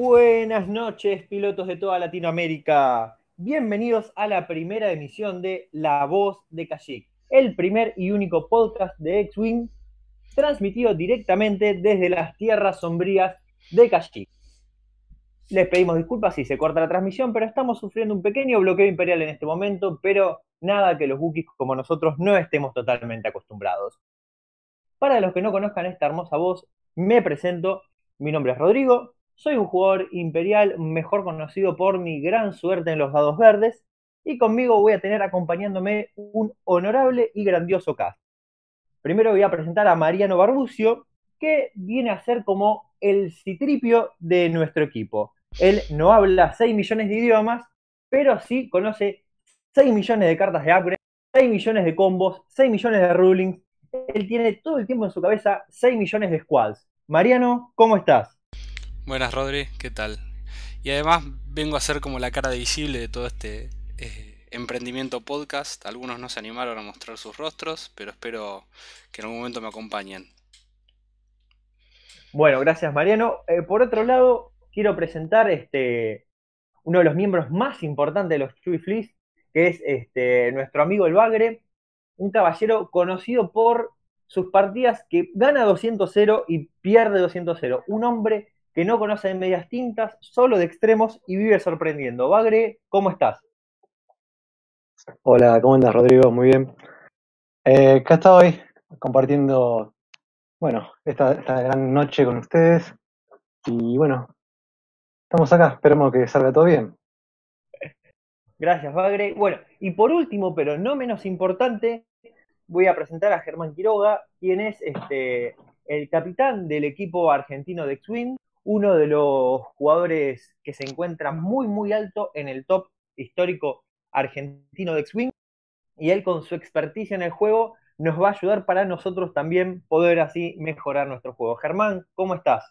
Buenas noches, pilotos de toda Latinoamérica. Bienvenidos a la primera emisión de La Voz de Kashyyyk, el primer y único podcast de X-Wing transmitido directamente desde las tierras sombrías de Kashyyyk. Les pedimos disculpas si se corta la transmisión, pero estamos sufriendo un pequeño bloqueo imperial en este momento, pero nada que los Wookiees como nosotros no estemos totalmente acostumbrados. Para los que no conozcan esta hermosa voz, me presento. Mi nombre es Rodrigo, soy un jugador imperial mejor conocido por mi gran suerte en los dados verdes, y conmigo voy a tener acompañándome un honorable y grandioso cast. Primero voy a presentar a Mariano Barbucio, que viene a ser como el citripio de nuestro equipo. Él no habla 6 millones de idiomas, pero sí conoce 6 millones de cartas de upgrade, 6 millones de combos, 6 millones de rulings. Él tiene todo el tiempo en su cabeza 6 millones de squads. Mariano, ¿cómo estás? Buenas, Rodri, ¿qué tal? Y además vengo a ser como la cara visible de todo este eh, emprendimiento podcast. Algunos no se animaron a mostrar sus rostros, pero espero que en algún momento me acompañen. Bueno, gracias Mariano. Eh, por otro lado, quiero presentar este, uno de los miembros más importantes de los Chewy Fleas, que es este, nuestro amigo el Bagre, un caballero conocido por sus partidas que gana 200-0 y pierde 200-0. Un hombre que no conoce de medias tintas, solo de extremos y vive sorprendiendo. Bagre, ¿cómo estás? Hola, ¿cómo andas, Rodrigo? Muy bien. Eh, acá estoy compartiendo, bueno, esta, esta gran noche con ustedes. Y bueno, estamos acá, esperemos que salga todo bien. Gracias, Bagre. Bueno, y por último, pero no menos importante, voy a presentar a Germán Quiroga, quien es este, el capitán del equipo argentino de X-Wing, uno de los jugadores que se encuentra muy, muy alto en el top histórico argentino de X-Wing. Y él con su experticia en el juego nos va a ayudar para nosotros también poder así mejorar nuestro juego. Germán, ¿cómo estás?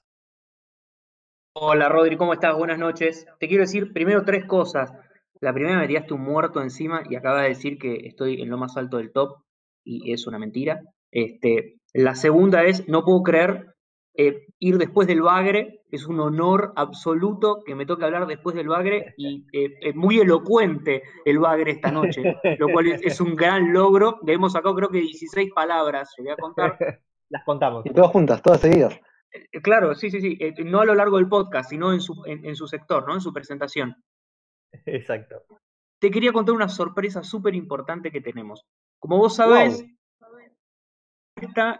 Hola Rodri, ¿cómo estás? Buenas noches. Te quiero decir primero tres cosas. La primera me tiraste un muerto encima y acabas de decir que estoy en lo más alto del top y es una mentira. Este, la segunda es, no puedo creer eh, ir después del Bagre, es un honor absoluto que me toque hablar después del Bagre y eh, es muy elocuente el Bagre esta noche, lo cual es, un gran logro. Le hemos sacado creo que 16 palabras, se voy a contar. Las contamos. Y todas juntas, todas seguidas. Eh, claro, sí, sí, sí, no a lo largo del podcast, sino en su, en, su sector, ¿no? En su presentación. Exacto. Te quería contar una sorpresa súper importante que tenemos. Como vos sabés,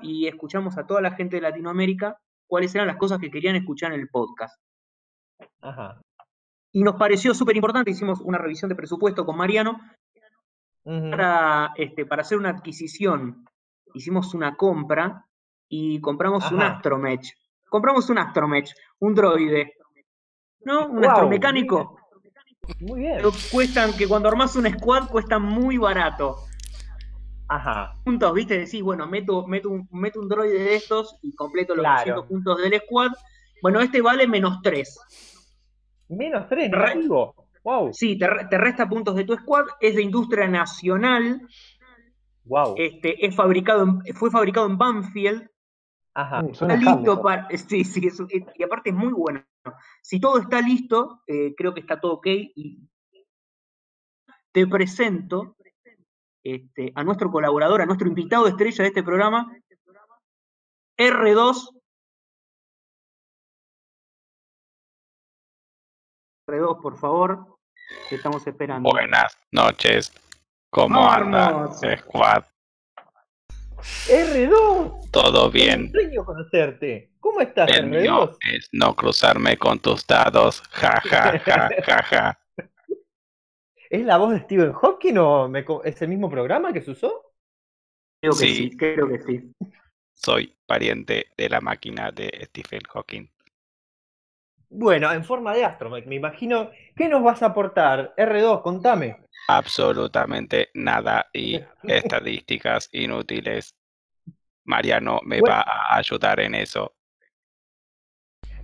y escuchamos a toda la gente de Latinoamérica cuáles eran las cosas que querían escuchar en el podcast. Ajá. Y nos pareció súper importante, hicimos una revisión de presupuesto con Mariano para, este, para hacer una adquisición. Hicimos una compra y compramos un astromech. Compramos un astromech, un droide. ¿No? Un astromecánico. Muy bien. cuestan, que cuando armas un squad cuesta muy barato. Ajá. Puntos, ¿viste? Decís, bueno, meto, meto, un, meto un droide de estos y completo los claro. puntos del squad. Bueno, este vale menos 3. Menos 3, Wow. Sí, te, te, resta puntos de tu squad. Es de industria nacional. Wow. Este, es fabricado fue fabricado en Banfield. Ajá. Mm, está listo para. Sí, sí, y aparte es muy bueno. Si todo está listo, eh, creo que está todo ok. Y te presento este, a nuestro colaborador, a nuestro invitado estrella de este programa, R2. R2, por favor, que estamos esperando. Buenas noches. ¿Cómo anda, Squad? R2. Todo bien. Un conocerte. ¿Cómo estás, El R2? Mío es no cruzarme con tus dados. Ja, ja, ja, ja, ja. ¿Es la voz de Stephen Hawking o es el mismo programa que se usó? Creo que sí, creo que sí. Soy pariente de la máquina de Stephen Hawking. Bueno, en forma de astro, me imagino. ¿Qué nos vas a aportar? R2, contame. Absolutamente nada y estadísticas inútiles. Mariano me va a ayudar en eso.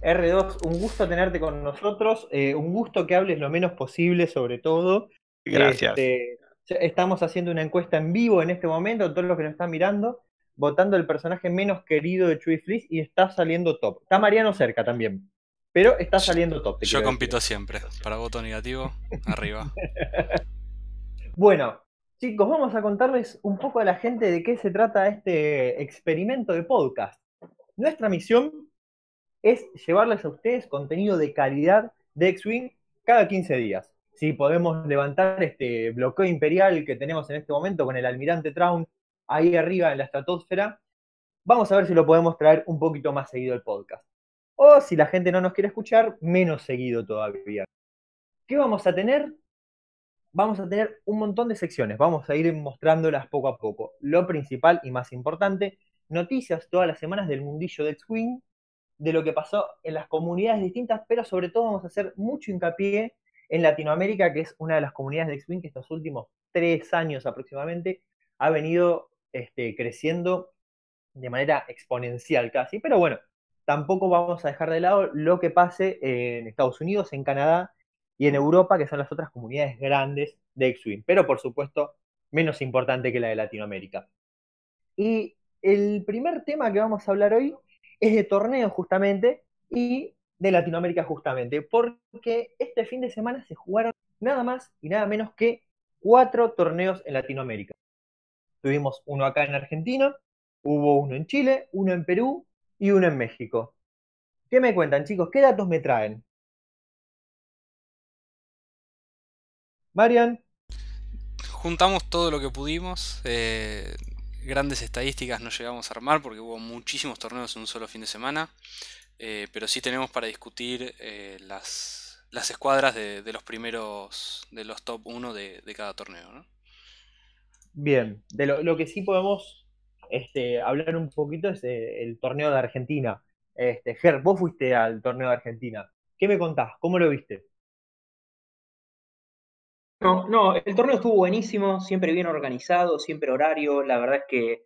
R2, un gusto tenerte con nosotros, eh, un gusto que hables lo menos posible sobre todo. Gracias. Este, estamos haciendo una encuesta en vivo en este momento, todos los que nos están mirando, votando el personaje menos querido de Chewie Fleece y está saliendo top. Está Mariano cerca también. pero está saliendo top. Yo compito siempre. Para voto negativo, arriba. Bueno, chicos, vamos a contarles un poco a la gente de qué se trata este experimento de podcast. Nuestra misión es llevarles a ustedes contenido de calidad de X-Wing cada 15 días. Si podemos levantar este bloqueo imperial que tenemos en este momento con el almirante Traun ahí arriba en la estratosfera, vamos a ver si lo podemos traer un poquito más seguido el podcast. O si la gente no nos quiere escuchar, menos seguido todavía. ¿Qué vamos a tener? Vamos a tener un montón de secciones, vamos a ir mostrándolas poco a poco. Lo principal y más importante, noticias todas las semanas del mundillo de X-Wing, de lo que pasó en las comunidades distintas, pero sobre todo vamos a hacer mucho hincapié en Latinoamérica, que es una de las comunidades de X-Wing que estos últimos tres años aproximadamente ha venido este, creciendo de manera exponencial casi. Pero bueno, tampoco vamos a dejar de lado lo que pase en Estados Unidos, en Canadá y en Europa, que son las otras comunidades grandes de X-Wing, pero por supuesto menos importante que la de Latinoamérica. Y el primer tema que vamos a hablar hoy es de torneos justamente y de Latinoamérica justamente, porque este fin de semana se jugaron nada más y nada menos que cuatro torneos en Latinoamérica. Tuvimos uno acá en Argentina, hubo uno en Chile, uno en Perú y uno en México. ¿Qué me cuentan, chicos? ¿Qué datos me traen? Marian, Juntamos todo lo que pudimos. eh, grandes estadísticas no llegamos a armar porque hubo muchísimos torneos en un solo fin de semana. eh, pero sí tenemos para discutir eh, las, las escuadras de, los primeros, de los top 1 de, de cada torneo. ¿no? bien, de lo, lo que sí podemos este, hablar un poquito es eh, el torneo de Argentina. Este, Ger, vos fuiste al torneo de Argentina. ¿Qué me contás? ¿Cómo lo viste? No, no, el torneo estuvo buenísimo, siempre bien organizado, siempre horario. La verdad es que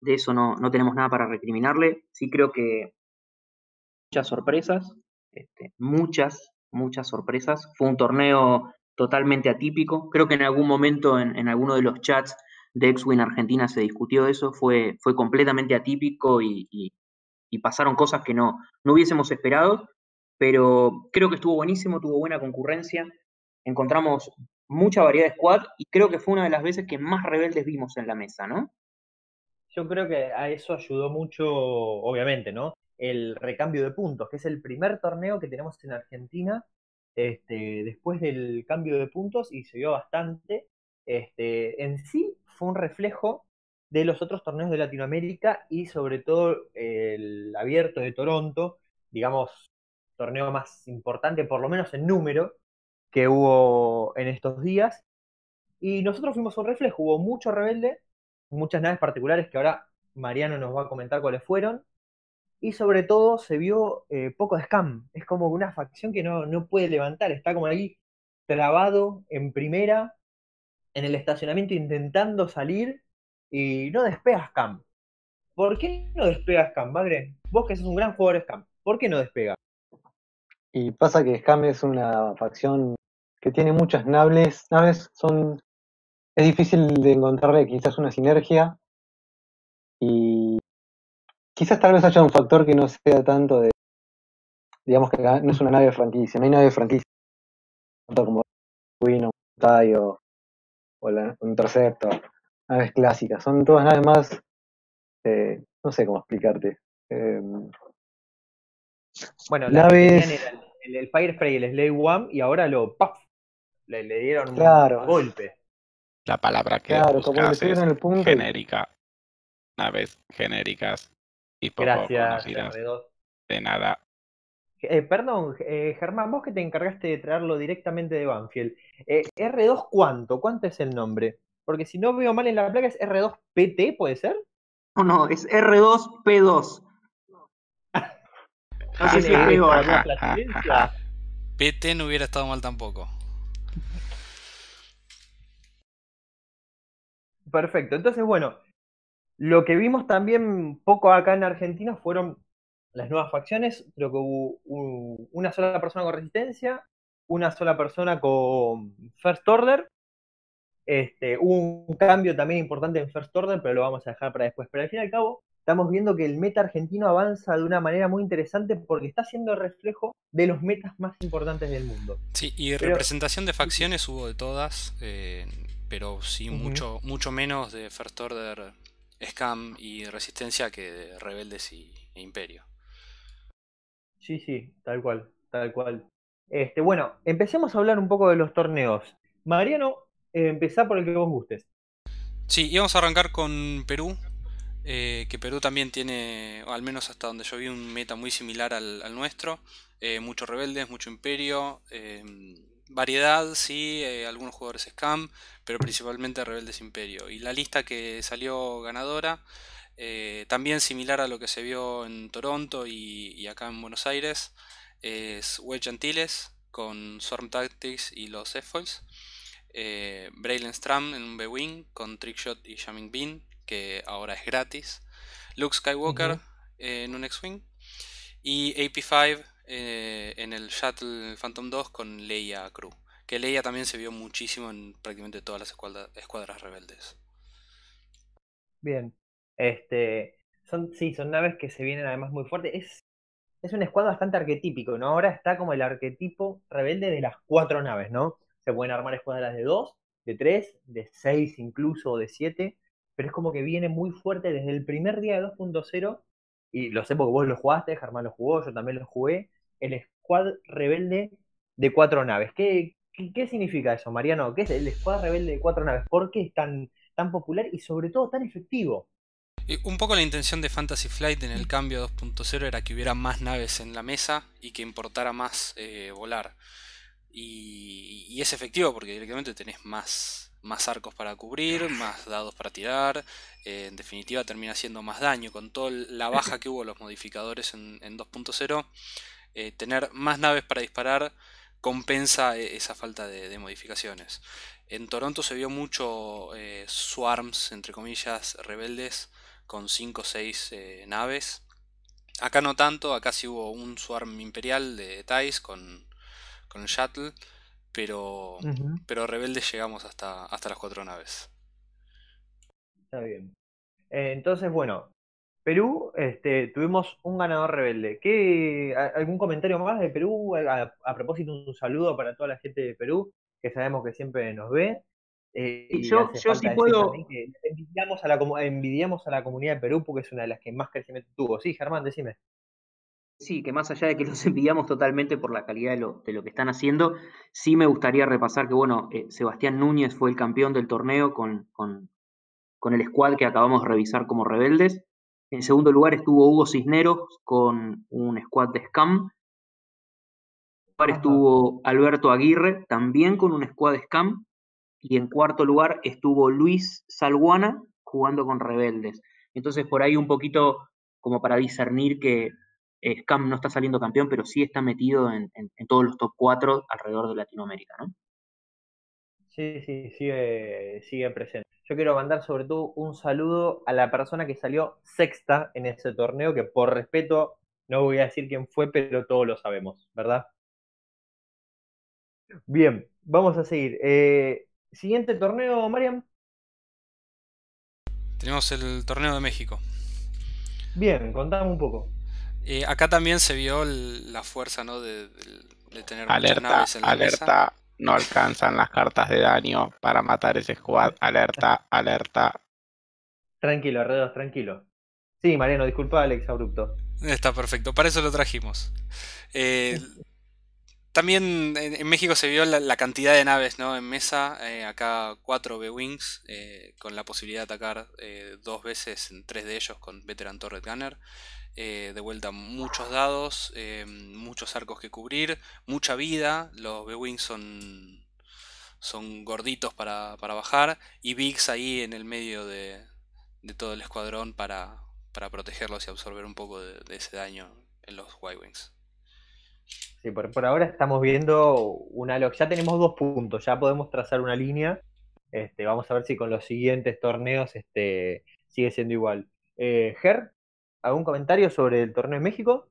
de eso no, no tenemos nada para recriminarle. Sí creo que muchas sorpresas, este, muchas, muchas sorpresas. Fue un torneo totalmente atípico. Creo que en algún momento en, en alguno de los chats de X-Wing Argentina se discutió eso. Fue, fue completamente atípico y, y- y pasaron cosas que no, no hubiésemos esperado. Pero creo que estuvo buenísimo, tuvo buena concurrencia encontramos mucha variedad de squad y creo que fue una de las veces que más rebeldes vimos en la mesa, ¿no? Yo creo que a eso ayudó mucho, obviamente, ¿no? El recambio de puntos, que es el primer torneo que tenemos en Argentina este, después del cambio de puntos y se vio bastante. Este, en sí fue un reflejo de los otros torneos de Latinoamérica y sobre todo el abierto de Toronto, digamos, torneo más importante, por lo menos en número, que hubo en estos días. Y nosotros fuimos un reflejo, hubo mucho rebelde, muchas naves particulares que ahora Mariano nos va a comentar cuáles fueron. Y sobre todo se vio eh, poco de scam. Es como una facción que no, no puede levantar, está como ahí trabado en primera, en el estacionamiento intentando salir y no despega scam. ¿Por qué no despega scam, Bagre? Vos que sos un gran jugador scam, ¿por qué no despega? Y pasa que Scam es una facción que tiene muchas naves, naves son es difícil de encontrarle quizás una sinergia y quizás tal vez haya un factor que no sea tanto de digamos que no es una nave franquicia, no hay nave franquicia tanto como Queen o o, la, un Interceptor, naves clásicas, son todas naves más eh, no sé cómo explicarte. Eh, Bueno, que Naves- tenían el, el, el Fire Spray y el Slay One y ahora lo ¡paf! Le, le dieron un golpe. La palabra que claro, como es pegan el punto y- genérica. Naves genéricas y poco Gracias, conocidas R2. de nada. Eh, perdón, eh, Germán, vos que te encargaste de traerlo directamente de Banfield. Eh, ¿R2 cuánto? ¿Cuánto es el nombre? Porque si no veo mal en la placa es R2PT, ¿puede ser? No, no, es R2P2. No sé si es peor. flatulencia. PT no hubiera estado mal tampoco. Perfecto. Entonces, bueno, lo que vimos también poco acá en Argentina fueron las nuevas facciones. Creo que hubo un- una sola persona con resistencia, una sola persona con First Order. Este, hubo un cambio también importante en First Order, pero lo vamos a dejar para después. Pero al fin y al cabo, estamos viendo que el meta argentino avanza de una manera muy interesante porque está siendo el reflejo de los metas más importantes del mundo. Sí, y representación de facciones hubo de todas, eh, pero sí mucho, mucho menos de First Order, Scam y Resistencia que de Rebeldes y, e Imperio. Sí, sí, tal cual, tal cual. Este, bueno, empecemos a hablar un poco de los torneos. Mariano, eh, empezá por el que vos gustes. Sí, íbamos a arrancar con Perú, eh, que Perú también tiene, al menos hasta donde yo vi, un meta muy similar al, nuestro. Eh, muchos rebeldes, mucho imperio, variedad, sí, algunos jugadores scam, pero principalmente rebeldes imperio. Y la lista que salió ganadora, también similar a lo que se vio en Toronto y, acá en Buenos Aires, es Wedge Antilles con Swarm Tactics y los F-Foils. Eh, Braylon Stram en un B-Wing con Trickshot y Jamming Bean, que ahora es gratis. Luke Skywalker en un X-Wing. Y AP5 eh, en el Shuttle Phantom 2 con Leia Crew. Que Leia también se vio muchísimo en prácticamente todas las escuadras, rebeldes. Bien. Este. Son, sí, son naves que se vienen además muy fuertes. Es, es un escuadro bastante arquetípico, ¿no? Ahora está como el arquetipo rebelde de las cuatro naves, ¿no? se pueden armar escuadras de 2, de 3, de 6 incluso, de 7, pero es como que viene muy fuerte desde el primer día de 2.0, y lo sé porque vos lo jugaste, Germán lo jugó, yo también lo jugué, el squad rebelde de cuatro naves. ¿Qué, qué, significa eso, Mariano? ¿Qué es el squad rebelde de cuatro naves? ¿Por qué es tan, tan popular y sobre todo tan efectivo? Un poco la intención de Fantasy Flight en el cambio 2.0 era que hubiera más naves en la mesa y que importara más eh, volar. Y, es efectivo porque directamente tenés más, más arcos para cubrir, más dados para tirar. Eh, en definitiva termina haciendo más daño. Con toda la baja que hubo los modificadores en, 2.0, eh, tener más naves para disparar compensa e, esa falta de, modificaciones. En Toronto se vio mucho eh, swarms, entre comillas, rebeldes, con 5 o 6 naves. Acá no tanto, acá sí hubo un swarm imperial de Thais con con el shuttle, pero, pero rebeldes llegamos hasta, hasta las cuatro naves. Está bien. Eh, entonces, bueno, Perú, este, tuvimos un ganador rebelde. ¿Qué, ¿Algún comentario más de Perú? A, propósito, un saludo para toda la gente de Perú, que sabemos que siempre nos ve. Eh, yo, yo sí puedo. Envidiamos a, la, envidiamos a la comunidad de Perú porque es una de las que más crecimiento tuvo. Sí, Germán, decime. Sí, que más allá de que los envidiamos totalmente por la calidad de lo, de lo que están haciendo, sí me gustaría repasar que, bueno, eh, Sebastián Núñez fue el campeón del torneo con, con, el squad que acabamos de revisar como rebeldes. En segundo lugar estuvo Hugo Cisneros con un squad de Scam. En lugar estuvo Alberto Aguirre, también con un squad de Scam. Y en cuarto lugar estuvo Luis Salguana jugando con rebeldes. Entonces, por ahí un poquito como para discernir que Scam no está saliendo campeón, pero sí está metido en, todos los top 4 alrededor de Latinoamérica, ¿no? Sí, sí, sigue, sigue presente. Yo quiero mandar sobre todo un saludo a la persona que salió sexta en ese torneo, que por respeto no voy a decir quién fue, pero todos lo sabemos, ¿verdad? Bien, vamos a seguir. Eh, siguiente torneo, Mariam. Tenemos el torneo de México. Bien, contame un poco. Eh, acá también se vio la fuerza ¿no? de, tener alerta, muchas naves en la alerta, no alcanzan las cartas de daño para matar ese squad. Alerta, alerta. Tranquilo, Redos, tranquilo. Sí, Mariano, disculpa Alex abrupto. Está perfecto, para eso lo trajimos. Eh, también en, México se vio la, cantidad de naves ¿no? en mesa. Eh, acá cuatro B-Wings con la posibilidad de atacar dos veces en tres de ellos con Veteran Torret Gunner. Eh, de vuelta muchos dados, eh, muchos arcos que cubrir, mucha vida, los B-Wings son, son gorditos para, bajar y Bigs ahí en el medio de, todo el escuadrón para, para, protegerlos y absorber un poco de, ese daño en los Y-Wings. Sí, por, ahora estamos viendo una ya tenemos dos puntos, ya podemos trazar una línea. Este, vamos a ver si con los siguientes torneos este, sigue siendo igual. Eh, Ger, ¿Algún comentario sobre el torneo de México?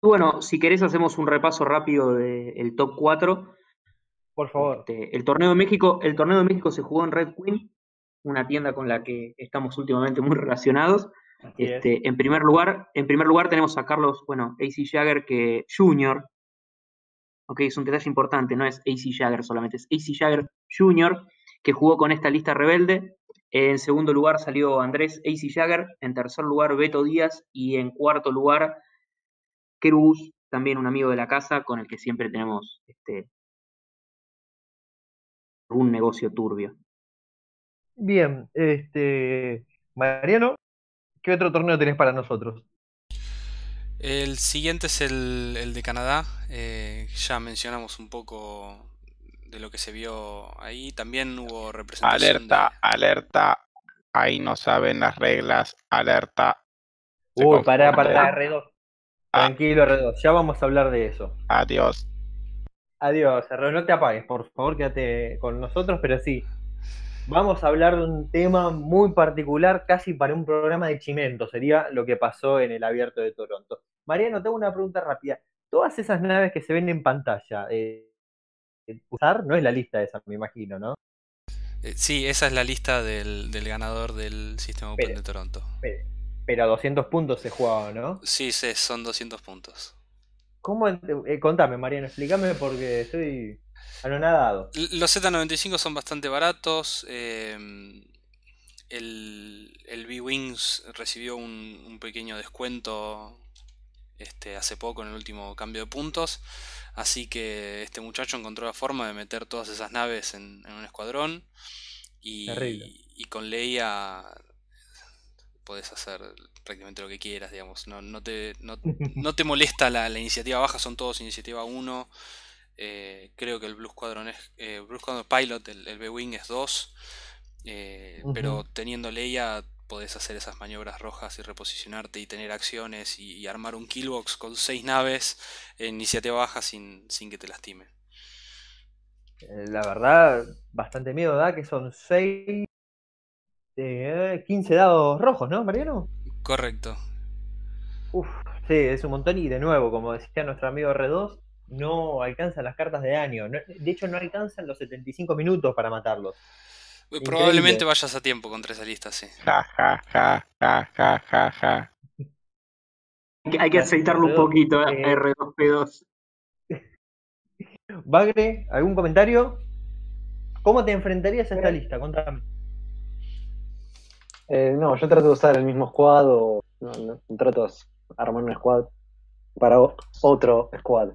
Bueno, si querés hacemos un repaso rápido del top 4. Por favor. Este, el torneo de México, el torneo de México se jugó en Red Queen, una tienda con la que estamos últimamente muy relacionados. Es. Este, en primer lugar, en primer lugar tenemos a Carlos, bueno, AC Jagger que Jr. Ok, es un detalle importante, no es AC Jagger solamente, es AC Jagger Jr. que jugó con esta lista rebelde. En segundo lugar salió Andrés AC Jagger, en tercer lugar Beto Díaz y en cuarto lugar Kerus, también un amigo de la casa con el que siempre tenemos este un negocio turbio. Bien, este. Mariano, ¿qué otro torneo tenés para nosotros? El siguiente es el, el de Canadá. eh, ya mencionamos un poco de lo que se vio ahí. También hubo representación Alerta, alerta. Ahí no saben las reglas. Alerta. Se Uy, pará, pará, R2. Ah. Tranquilo, R2. Ya vamos a hablar de eso. Adiós. Adiós, R2. No te apagues, por favor, quédate con nosotros, pero sí. Vamos a hablar de un tema muy particular, casi para un programa de Chimento. Sería lo que pasó en el abierto de Toronto. Mariano, tengo una pregunta rápida. Todas esas naves que se ven en pantalla, eh, usar no es la lista esa, me imagino, ¿no? eh, sí, esa es la lista del, del ganador del Sistema Open Pero- de Toronto. Pero, pero a 200 puntos se jugaba, ¿no? Sí, sí, son 200 puntos. ¿Cómo? eh, contame, Mariano, explícame porque estoy anonadado. Los Z95 son bastante baratos. eh, el, el B-Wings recibió un, un pequeño descuento este, hace poco en el último cambio de puntos. Así que este muchacho encontró la forma de meter todas esas naves en, en un escuadrón. Y, y con Leia puedes hacer prácticamente lo que quieras, digamos. No, no te, no, no te molesta la, la iniciativa baja, son todos iniciativa 1. Eh, creo que el Blue Squadron es. eh, Blue Squadron Pilot, el, el B-Wing es 2. eh, Pero teniendo Leia podés hacer esas maniobras rojas y reposicionarte y tener acciones y, y armar un killbox con 6 naves en iniciativa baja sin, sin que te lastimen. Eh, La verdad, bastante miedo da que son 6, 15 dados rojos, ¿no, Mariano? Correcto. Uf, sí, es un montón y de nuevo, como decía nuestro amigo R2, no alcanzan las cartas de daño. No- de hecho, no alcanzan los 75 minutos para matarlos. Probablemente vayas a tiempo contra esa lista, sí. Ja, ja, ja, ja, ja, ja, ja. Hay que- aceitarlo un poquito, eh, Eh, R2P2. Bagre, ¿algún comentario? ¿Cómo te enfrentarías a esta lista? Contame. Eh, no, yo trato de usar el mismo squad o no, no, trato de armar un squad para otro squad.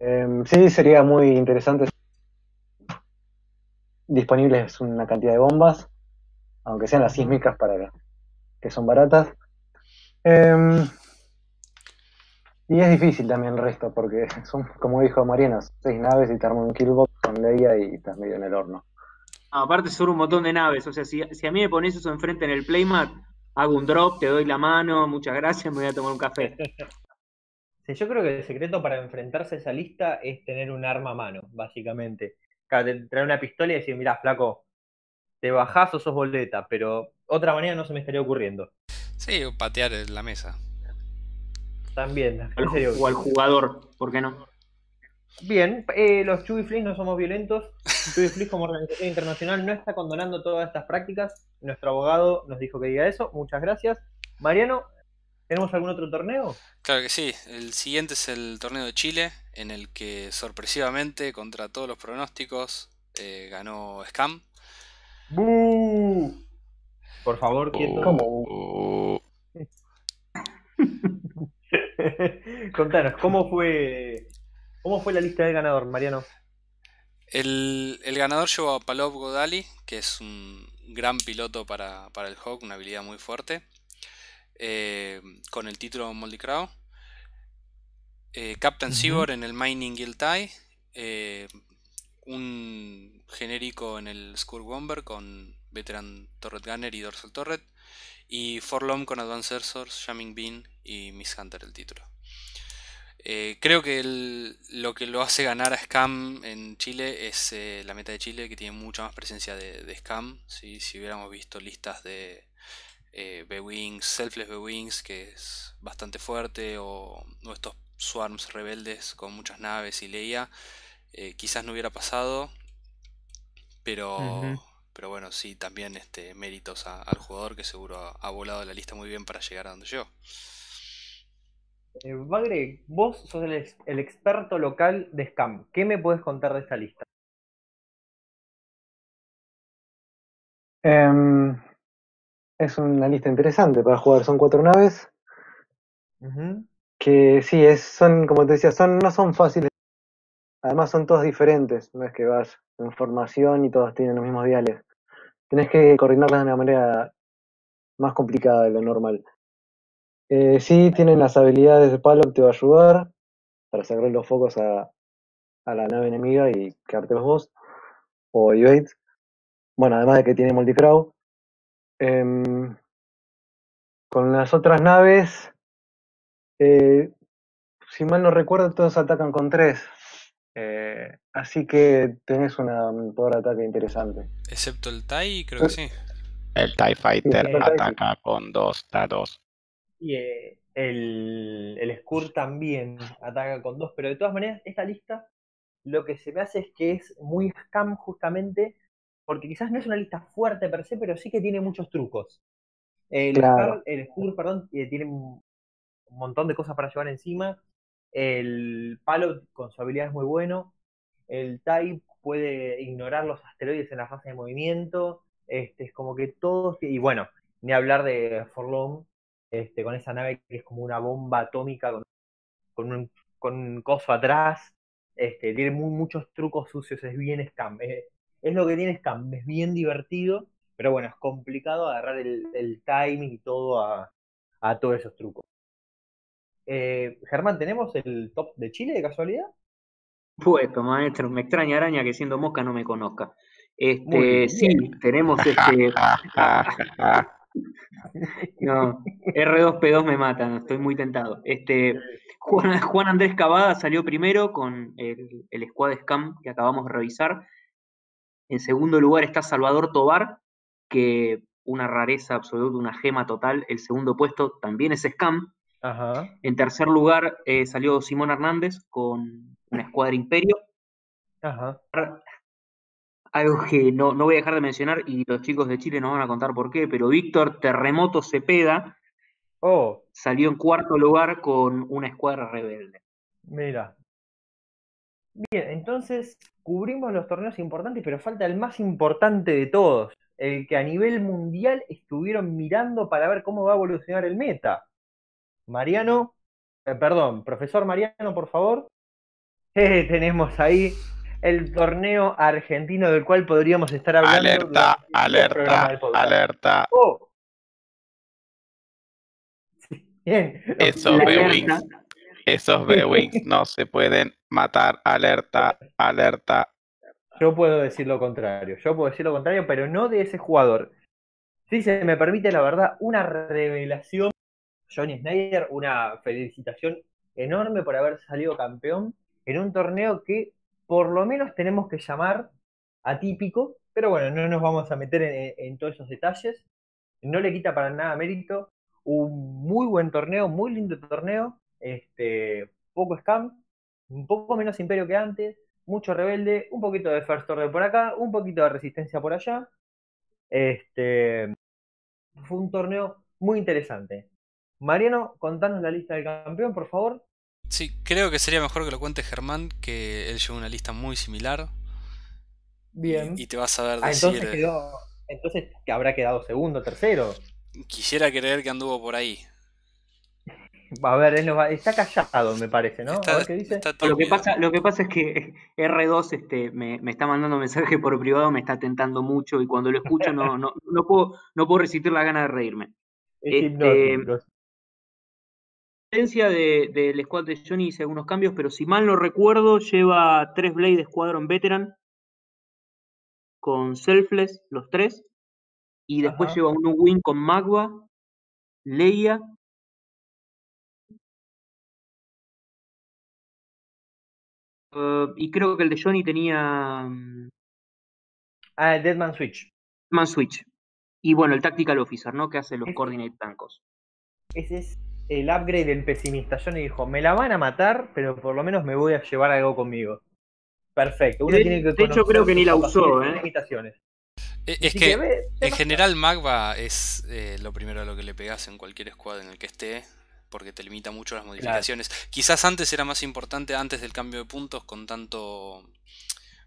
Em, sí, sería muy interesante. Disponibles una cantidad de bombas, aunque sean las sísmicas para que son baratas. Em, y es difícil también el resto, porque son, como dijo Mariano, seis naves y te arman un killbox con Leia y estás medio en el horno. Aparte son un montón de naves, o sea, si, si a mí me pones eso enfrente en el playmat, hago un drop, te doy la mano, muchas gracias, me voy a tomar un café. Sí, yo creo que el secreto para enfrentarse a esa lista es tener un arma a mano, básicamente. Claro, te- traer una pistola y decir, mirá, flaco, te bajás o sos boleta, pero otra manera no se me estaría ocurriendo. Sí, o patear en la mesa. También, serio. o al jugador, ¿por qué no? Bien, eh, los Chubby Fleas no somos violentos. Chubby Fleas como organización internacional no está condonando todas estas prácticas. Nuestro abogado nos dijo que diga eso. Muchas gracias. Mariano, ¿tenemos algún otro torneo? Claro que sí. El siguiente es el torneo de Chile, en el que sorpresivamente, contra todos los pronósticos, eh, ganó Scam. ¡Bú! Por favor, quieto. Uh, Contanos, ¿cómo fue, ¿cómo fue la lista del ganador, Mariano? El, el ganador llevó a Palov Godali, que es un gran piloto para, para el Hawk, una habilidad muy fuerte, eh, con el título Moldy Crow. Eh, Captain. Sivor en el Mining Guild Tie. eh, un genérico en el Skurk Bomber con Veteran Turret Gunner y Dorsal Turret. Y Forlom con Advanced Source, Jamming Bean y Miss Hunter el título. Eh, creo que el- lo que lo hace ganar a Scam en Chile es eh, la meta de Chile, que tiene mucha más presencia de, de Scam. ¿sí? Si hubiéramos visto listas de eh, B-Wings, Selfless B-Wings, que es bastante fuerte, o, o estos Swarms rebeldes con muchas naves y Leia, eh, quizás no hubiera pasado, pero, pero bueno, sí, también este, méritos a- al jugador que seguro ha, ha volado la lista muy bien para llegar a donde llegó. Eh, Bagre, vos sos el, el experto local de Scam. ¿Qué me puedes contar de esta lista? Em, es una lista interesante para jugar. Son cuatro naves Ujú. Que sí, es, son, como te decía, son, no son fáciles. Además son todas diferentes. No es que vas en formación y todas tienen los mismos diales. Tenés que coordinarlas de una manera más complicada de lo normal. Eh, sí, tienen las habilidades de Palo que te va a ayudar para sacar los focos a, a la nave enemiga y quedarte vos. O evade. Bueno, además de que tiene multicrow. Em, con las otras naves, eh, si mal no recuerdo, todos atacan con tres. Eh, así que tenés una- un poder de ataque interesante. Excepto el Tai, creo que sí. El TIE Fighter Sí, el TIE ataca con dos dados. Y eh, el, el Skur también ataca con dos, pero de todas maneras, esta lista lo que se me hace es que es muy scam justamente, porque quizás no es una lista fuerte per se, pero sí que tiene muchos trucos. El, Claro. Scar- el Skur, perdón, eh, tiene un montón de cosas para llevar encima. El Palo con su habilidad es muy bueno. El Tai puede ignorar los asteroides en la fase de movimiento. Este, es como que todos. Y bueno, ni hablar de Forlorn, este, con esa nave que es como una bomba atómica con, con un, con un coso atrás. Este, tiene muchos trucos sucios, es bien scam. Es, es lo que tiene scam, es bien divertido, pero bueno, es complicado agarrar el, el timing y todo a, a todos esos trucos. Eh, Germán, ¿tenemos el top de Chile de casualidad? Puesto, maestro, me extraña araña que siendo mosca no me conozca. Este, sí, tenemos este. No, R2P2 me matan, estoy muy tentado. Este, Juan, Juan Andrés Cavada salió primero con el, el Squad Scam que acabamos de revisar. En segundo lugar está Salvador Tobar, que una rareza absoluta, una gema total. El segundo puesto también es Scam. Ajá. En tercer lugar eh, salió Simón Hernández con una escuadra Imperio. Ajá. Algo que no, no voy a dejar de mencionar y los chicos de Chile nos van a contar por qué, pero Víctor Terremoto Cepeda Oh, salió en cuarto lugar con una escuadra rebelde. mira. Bien, entonces cubrimos los torneos importantes, pero falta el más importante de todos, el que a nivel mundial estuvieron mirando para ver cómo va a evolucionar el meta. Mariano, eh, perdón, profesor Mariano, por favor. Eh, tenemos ahí el torneo argentino del cual podríamos estar hablando. Alerta, alerta, alerta. Oh. Bien. Esos B-Wings, esos B-Wings no se pueden matar. Alerta, alerta. Yo puedo decir lo contrario, yo puedo decir lo contrario, pero no de ese jugador. Si se me permite, la verdad, una revelación. Johnny Snyder, una felicitación enorme por haber salido campeón en un torneo que por lo menos tenemos que llamar atípico, pero bueno, no nos vamos a meter en, todos esos detalles. No le quita para nada mérito. Un muy buen torneo, muy lindo torneo. Este, poco scam, un poco menos imperio que antes, mucho rebelde, un poquito de First Order por acá, un poquito de resistencia por allá. Este fue un torneo muy interesante. Mariano, contanos la lista del campeón, por favor. Sí, creo que sería mejor que lo cuente Germán, que él llevó una lista muy similar. Bien. Y, y te vas a ver Ah, decir. entonces quedó. Entonces que habrá quedado segundo, tercero. Quisiera creer que anduvo por ahí. A ver, él va- está callado, me parece, ¿no? A ver qué dice. está Lo que pasa, lo que pasa es que R2 este, me, me está mandando mensaje por privado, me está tentando mucho y cuando lo escucho no, no, no puedo, no puedo resistir la gana de reírme. Es este, hipnótico. Diferencia de- del squad de Johnny hice algunos cambios, pero si mal no recuerdo, lleva tres Blade Squadron Veteran con Selfless, los tres, y después Ajá. lleva un win con Magua, Leia, eh, y creo que el de Johnny tenía mm, Ah, el Deadman Switch. Man Switch. Y bueno, el Tactical Officer, ¿no? Que hace los Ese- Coordinate Tancos. Ese es el upgrade del pesimista. Johnny dijo, me la van a matar, pero por lo menos me voy a llevar algo conmigo. Perfecto. Uno De- tiene que de hecho, creo que ni la usó, ¿eh? limitaciones. Es Así que ve- en general Magva es eh, lo primero a lo que le pegas en cualquier squad en el que esté, porque te limita mucho las modificaciones. Quizás antes era más importante, antes del cambio de puntos, con tanto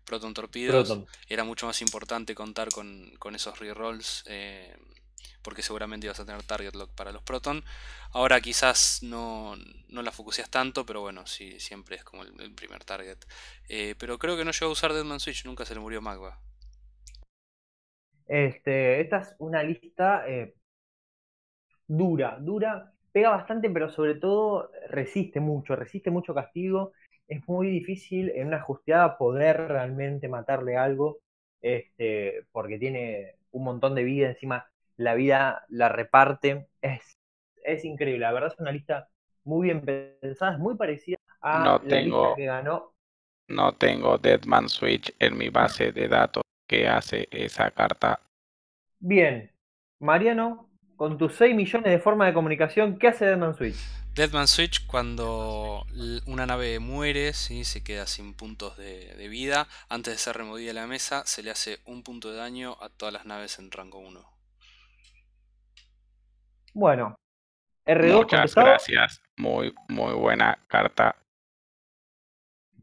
Proton Torpedos, Proton. era mucho más importante contar con, con esos rerolls, eh, porque seguramente ibas a tener target lock para los Proton. Ahora quizás no, no la focuseas tanto, pero bueno, sí, siempre es como el, primer target. Eh, pero creo que no llegó a usar Deadman Switch, nunca se le murió Magva. Este, esta es una lista eh, dura, dura, pega bastante, pero sobre todo resiste mucho, resiste mucho castigo. Es muy difícil en una justeada poder realmente matarle algo, este, porque tiene un montón de vida, encima la vida la reparte. Es, es increíble, la verdad es una lista muy bien pensada, es muy parecida a No la tengo- lista que ganó. No tengo Deadman Switch en mi base de datos que hace esa carta. Bien, Mariano, con tus 6 millones de formas de comunicación, ¿qué hace Deadman Switch? Deadman Switch cuando una nave muere, ¿sí? se queda sin puntos de, de vida, antes de ser removida de la mesa, se le hace un punto de daño a todas las naves en rango 1. Bueno, R2 Muchas contestado. gracias. Muy, muy buena carta.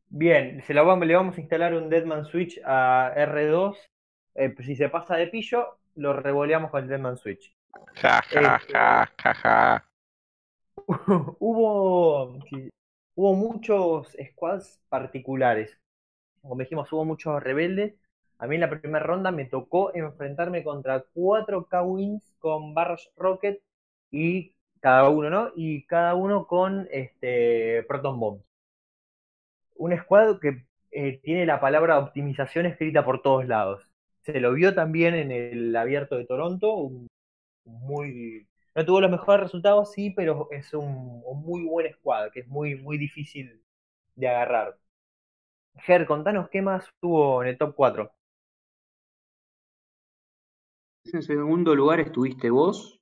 Bien, se la vamos, le vamos a instalar un Deadman Switch a R2. Eh, pues si se pasa de pillo, lo revoleamos con el Deadman Switch. Ja, ja, Este- ja, ja, ja. hubo, sí, hubo muchos squads particulares. Como dijimos, hubo muchos rebeldes. A mí en la primera ronda me tocó enfrentarme contra cuatro K-Wings con Barros Rocket y cada uno, ¿no? Y cada uno con este Proton Bombs. Un squad que eh, tiene la palabra optimización escrita por todos lados. Se lo vio también en el abierto de Toronto, muy no tuvo los mejores resultados, sí, pero es un, un muy buen squad, que es muy, muy difícil de agarrar. Ger, contanos qué más tuvo en el top 4. En segundo lugar estuviste vos,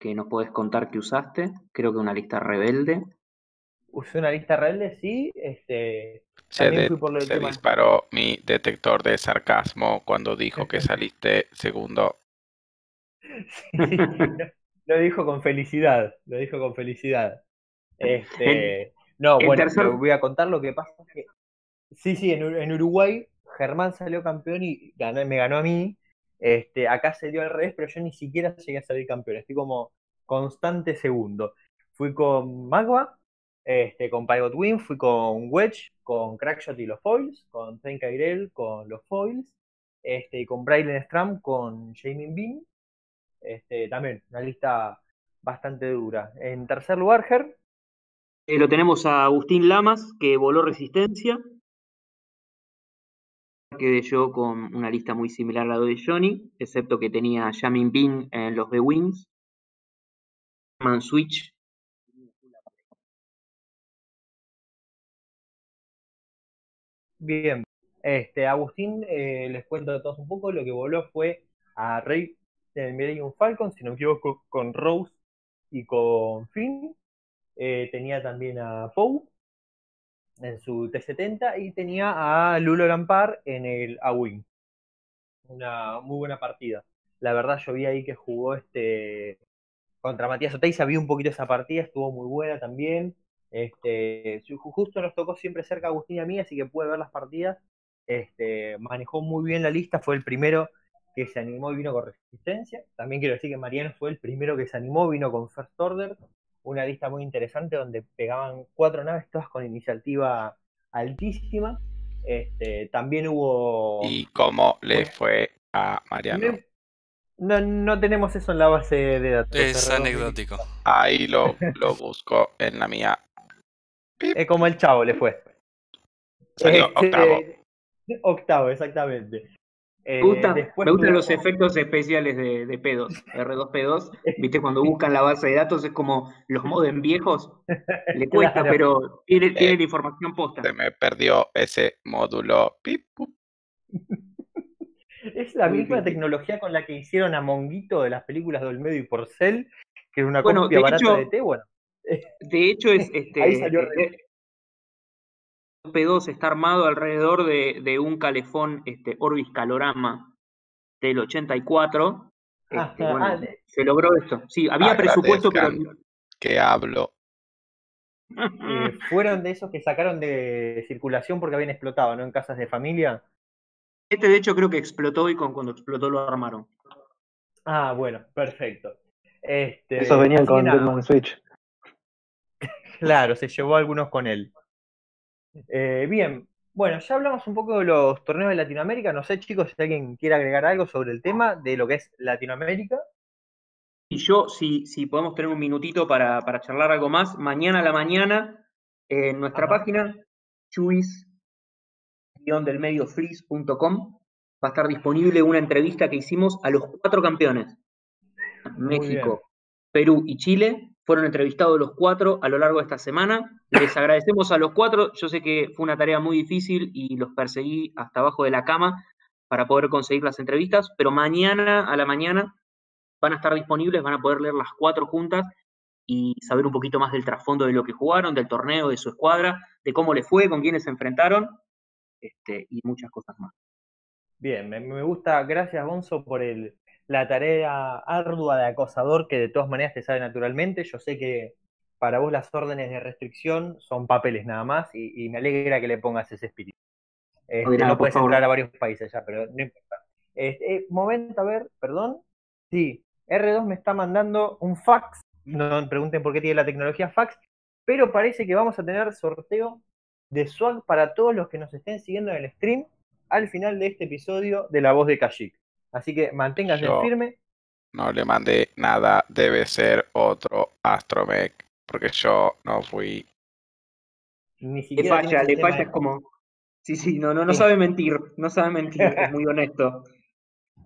que nos podés contar que usaste. Creo que una lista rebelde. Usé una lista rebelde, sí. Este, Se, También de- fui por se disparó mi detector de sarcasmo cuando dijo que saliste segundo. sí, lo, lo dijo con felicidad, lo dijo con felicidad. Este, no, en bueno, tercer- voy a contar lo que pasa es que sí, sí, en, Ur- en Uruguay Germán salió campeón y ganó, me ganó a mí. Este, acá se dio al revés, pero yo ni siquiera llegué a salir campeón. Estoy como constante segundo. Fui con Magua, este, con Pivot Wing, fui con Wedge, con Crackshot y los foils, con Tenkairel con los foils, este, con Braylon Stram con Jamin Bean. Este, también una lista bastante dura. En tercer lugar, Ger, Eh, lo tenemos a Agustín Lamas, que voló resistencia. Quedé yo con una lista muy similar a la de Johnny, excepto que tenía Jamin Bean en los The Wings. Man Switch. Bien, este, Agustín, eh, les cuento a todos un poco, lo que voló fue a Rey del Millennium Falcon, si no me equivoco, con Rose y con Finn. Eh, tenía también a Poe en su T-70 y tenía a Lulo Lampard en el A-Wing. Una muy buena partida. La verdad yo vi ahí que jugó este contra Matías Oteiza, vi un poquito esa partida, estuvo muy buena también. Este, ju- justo nos tocó siempre cerca Agustín a mí, así que pude ver las partidas. Este, manejó muy bien la lista, fue el primero que se animó y vino con resistencia. También quiero decir que Mariano fue el primero que se animó, vino con First Order, una lista muy interesante donde pegaban cuatro naves, todas con iniciativa altísima. Este, también hubo. ¿Y cómo le Bueno. fue a Mariano? No, no tenemos eso en la base de datos. Es anecdótico. Ahí lo, lo busco en la mía. Es como el chavo le fue. Salió Este, octavo. Octavo, exactamente. Eh, Me, gusta- después me gustan los efectos especiales de, de P2, R2P2. Viste, cuando buscan la base de datos es como los modem viejos. Le cuesta, Claro. pero tiene, tiene Eh, la información posta. Se me perdió ese módulo. Pip. Es la misma tecnología con la que hicieron a Monguito de las películas de Olmedo y Porcel, que es una Bueno, copia de barata hecho- de té. Bueno, De hecho, es este. Ahí salió eh, P2 está armado alrededor de, de un calefón este, Orbis Calorama. del 84, Ah, este, ah, bueno, ah, se logró esto. Sí, había presupuesto, pero que hablo. eh, fueron de esos que sacaron de circulación porque habían explotado, ¿no? En casas de familia. este de hecho creo que explotó y con, cuando explotó lo armaron. Ah, bueno, perfecto. Este, Esos venían con Deadman Switch. Claro, se llevó algunos con él. Eh, bien, bueno, ya hablamos un poco de los torneos de Latinoamérica. No sé, chicos, si alguien quiere agregar algo sobre el tema de lo que es Latinoamérica. Y yo, si, si podemos tener un minutito para, para charlar algo más, mañana a la mañana en nuestra Ajá. página, chuis-delmediofreeze.com, va a estar disponible una entrevista que hicimos a los cuatro campeones. México, Perú y Chile fueron entrevistados los cuatro a lo largo de esta semana. Les agradecemos a los cuatro. Yo sé que fue una tarea muy difícil y los perseguí hasta abajo de la cama para poder conseguir las entrevistas, pero mañana a la mañana van a estar disponibles, van a poder leer las cuatro juntas y saber un poquito más del trasfondo de lo que jugaron, del torneo, de su escuadra, de cómo les fue, con quiénes se enfrentaron este, y muchas cosas más. Bien, me, gusta, gracias Gonzo por el, la tarea ardua de acosador que de todas maneras te sale naturalmente. Yo sé que para vos las órdenes de restricción son papeles nada más y, y me alegra que le pongas ese espíritu. Este, no puedes entrar a varios países ya, pero no importa. Este, eh, momento, a ver, perdón. Sí, R2 me está mandando un fax. No me pregunten por qué tiene la tecnología fax, pero parece que vamos a tener sorteo de swag para todos los que nos estén siguiendo en el stream al final de este episodio de La Voz de Kashik. Así que manténganse Yo- firme. No le mandé nada, debe ser otro Astromech, porque yo no fui. Ni Le siquiera falla, tiene le falla, es como... Sí, sí, no, no, no Sí. sabe mentir, no sabe mentir, es muy honesto.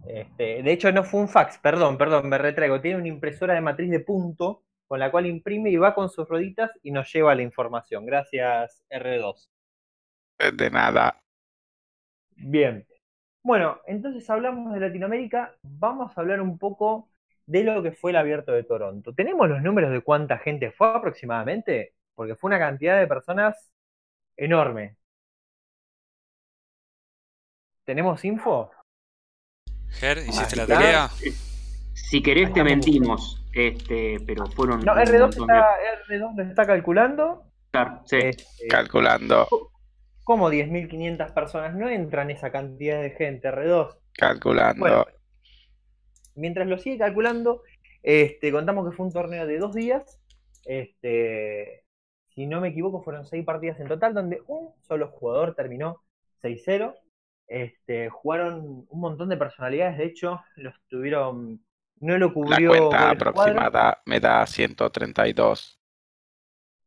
Este, de hecho, no fue un fax, perdón, perdón, me retraigo. Tiene una impresora de matriz de punto con la cual imprime y va con sus rueditas y nos lleva la información. Gracias, R2. eh, De nada. Bien. Bueno, entonces hablamos de Latinoamérica. Vamos a hablar un poco de lo que fue el abierto de Toronto. ¿Tenemos los números de cuánta gente fue aproximadamente? Porque fue una cantidad de personas enorme. ¿Tenemos info? Ger, ¿hiciste la tarea? Si querés te mentimos, este, pero fueron... No, un R2 montón de- está, R2 lo está calculando. Claro, sí. Este, Calculando, ¿Cómo 10.500 personas no entran esa cantidad de gente, R2? calculando. Bueno, mientras lo sigue calculando, este, contamos que fue un torneo de dos días. Este, si no me equivoco, fueron seis partidas en total, donde un solo jugador terminó 6-0. Este, jugaron un montón de personalidades, de hecho, los tuvieron. No lo La cubrió cuenta Gol Escuadra. aproximada me da 132.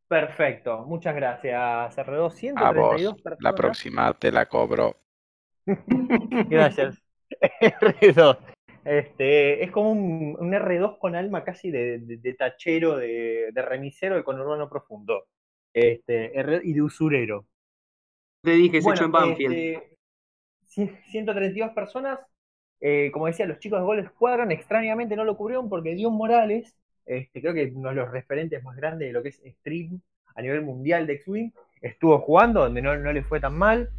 Perfecto, muchas gracias, R2. A vos, 132 la personas. próxima te la cobro. Gracias. R2. Este, es como un, un R2 con alma casi de, de- de tachero, de, de remisero de conurbano profundo. Este, R- y de usurero. Te dije, es Bueno, hecho en Banfield. este, cien- 132 personas. eh, como decía, los chicos de Gol Escuadran extrañamente no lo cubrieron porque Dion Morales, este, creo que uno de los referentes más grandes de lo que es stream a nivel mundial de X-Wing, estuvo jugando, donde no, no le fue tan mal.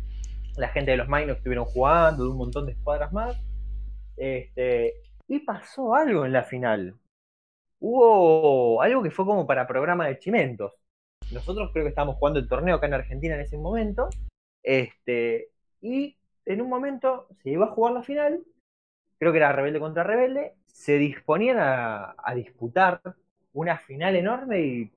La gente de los Miners estuvieron jugando, de un montón de escuadras más. Este, y pasó algo en la final. Hubo algo que fue como para programa de chimentos. Nosotros creo que estábamos jugando el torneo acá en Argentina en ese momento. Este, y en un momento se iba a jugar la final. Creo que era Rebelde contra Rebelde. Se disponían a, a disputar una final enorme y.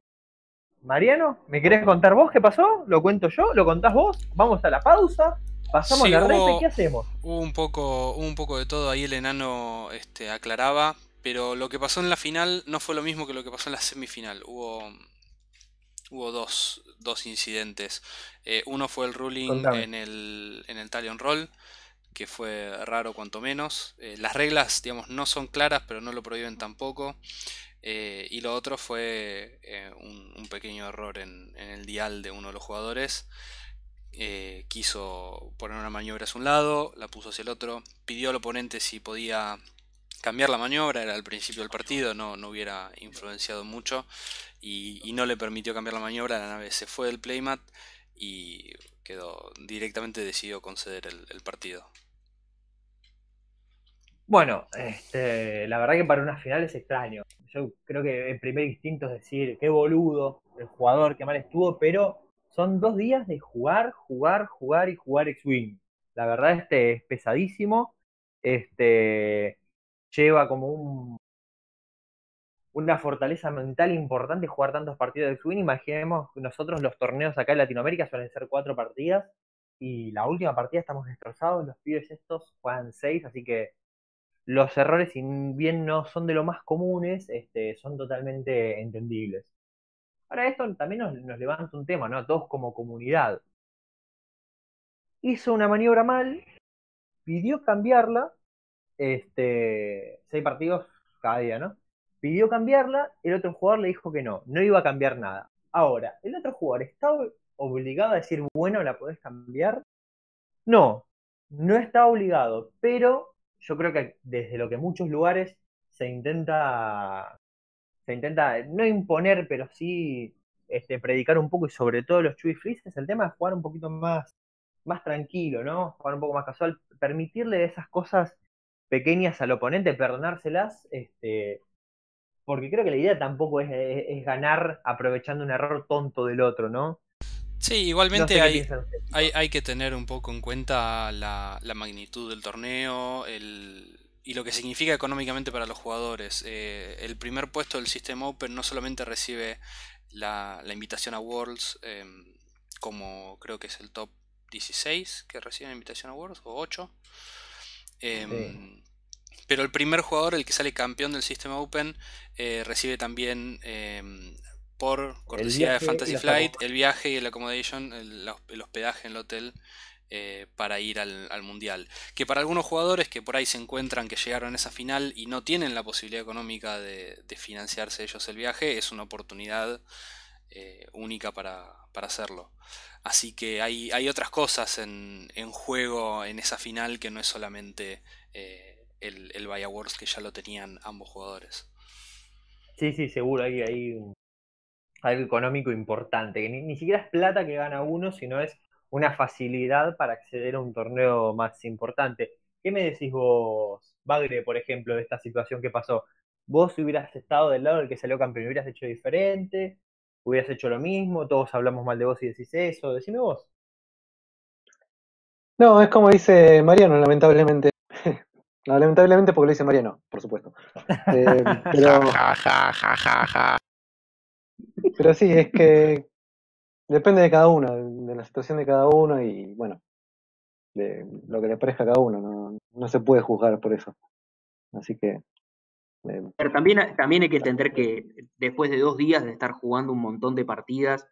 Mariano, ¿me querés contar vos qué pasó? ¿Lo cuento yo? ¿Lo contás vos? Vamos a la pausa. Pasamos Sí, la red hubo- y ¿qué hacemos? Hubo un poco, un poco de todo, ahí el enano este, aclaraba, pero lo que pasó en la final no fue lo mismo que lo que pasó en la semifinal. Hubo, hubo dos, dos incidentes. Eh, uno fue el ruling Contame. en el, en el Talion Roll, que fue raro cuanto menos. Eh, las reglas, digamos, no son claras, pero no lo prohíben tampoco. Eh, y lo otro fue eh, un, pequeño error en, el dial de uno de los jugadores. Quiso poner una maniobra hacia un lado, la puso hacia el otro, pidió al oponente si podía cambiar la maniobra, era al principio del partido, no, no hubiera influenciado mucho y, no le permitió cambiar la maniobra, la nave se fue del playmat y quedó directamente decidió conceder el partido. Bueno, este, la verdad que para una final es extraño. Yo creo que el primer instinto es decir, qué boludo el jugador, qué mal estuvo, pero son dos días de jugar, jugar, jugar y jugar X-Wing. La verdad este es pesadísimo. Este lleva como un una fortaleza mental importante jugar tantos partidos de X-Wing. Imaginemos nosotros los torneos acá en Latinoamérica suelen ser cuatro partidas y la última partida estamos destrozados, los pibes estos juegan seis, así que los errores, si bien no son de lo más comunes, este, son totalmente entendibles. Ahora, esto también nos, levanta un tema, ¿no? Todos como comunidad. Hizo una maniobra mal, pidió cambiarla, este, seis partidos cada día, ¿no? Pidió cambiarla, el otro jugador le dijo que no, no iba a cambiar nada. Ahora, ¿el otro jugador está obligado a decir, bueno, la podés cambiar? No, no está obligado, pero yo creo que desde lo que muchos lugares se intenta, se intenta no imponer, pero sí este, predicar un poco y sobre todo los Chewy Freezes, el tema es jugar un poquito más, más tranquilo, ¿no? Jugar un poco más casual, permitirle esas cosas pequeñas al oponente, perdonárselas, este, porque creo que la idea tampoco es, ganar aprovechando un error tonto del otro, ¿no? Sí, igualmente hay, hay, que tener un poco en cuenta la, magnitud del torneo y lo que significa económicamente para los jugadores. Eh, el primer puesto del System Open no solamente recibe la, invitación a Worlds, em, como creo que es el top 16 que recibe la invitación a Worlds, o 8. Em, pero el primer jugador, el que sale campeón del System Open, eh, recibe también em, por cortesía de Fantasy Flight, el viaje y el accommodation, el, hospedaje en el hotel eh, para ir al, mundial. Que para algunos jugadores que por ahí se encuentran que llegaron a esa final y no tienen la posibilidad económica de, financiarse ellos el viaje, es una oportunidad eh, única para, hacerlo. Así que hay, hay otras cosas en, juego en esa final que no es solamente eh, el, el Vaya Wars que ya lo tenían ambos jugadores. Sí, sí, seguro, hay, hay un algo económico importante, que ni, siquiera es plata que gana uno, sino es una facilidad para acceder a un torneo más importante. ¿Qué me decís vos, Bagre, por ejemplo, de esta situación que pasó? ¿Vos hubieras estado del lado del que salió campeón, hubieras hecho diferente? ¿Hubieras hecho lo mismo? Todos hablamos mal de vos y decís eso. Decime vos. No, es como dice Mariano, lamentablemente. lamentablemente porque lo dice Mariano, por supuesto. Eh, pero... Pero sí, es que depende de cada uno, de la situación de cada uno y bueno, de lo que le parezca a cada uno, no, no se puede juzgar por eso. Así que... Eh, Pero también, también hay que entender que después de dos días de estar jugando un montón de partidas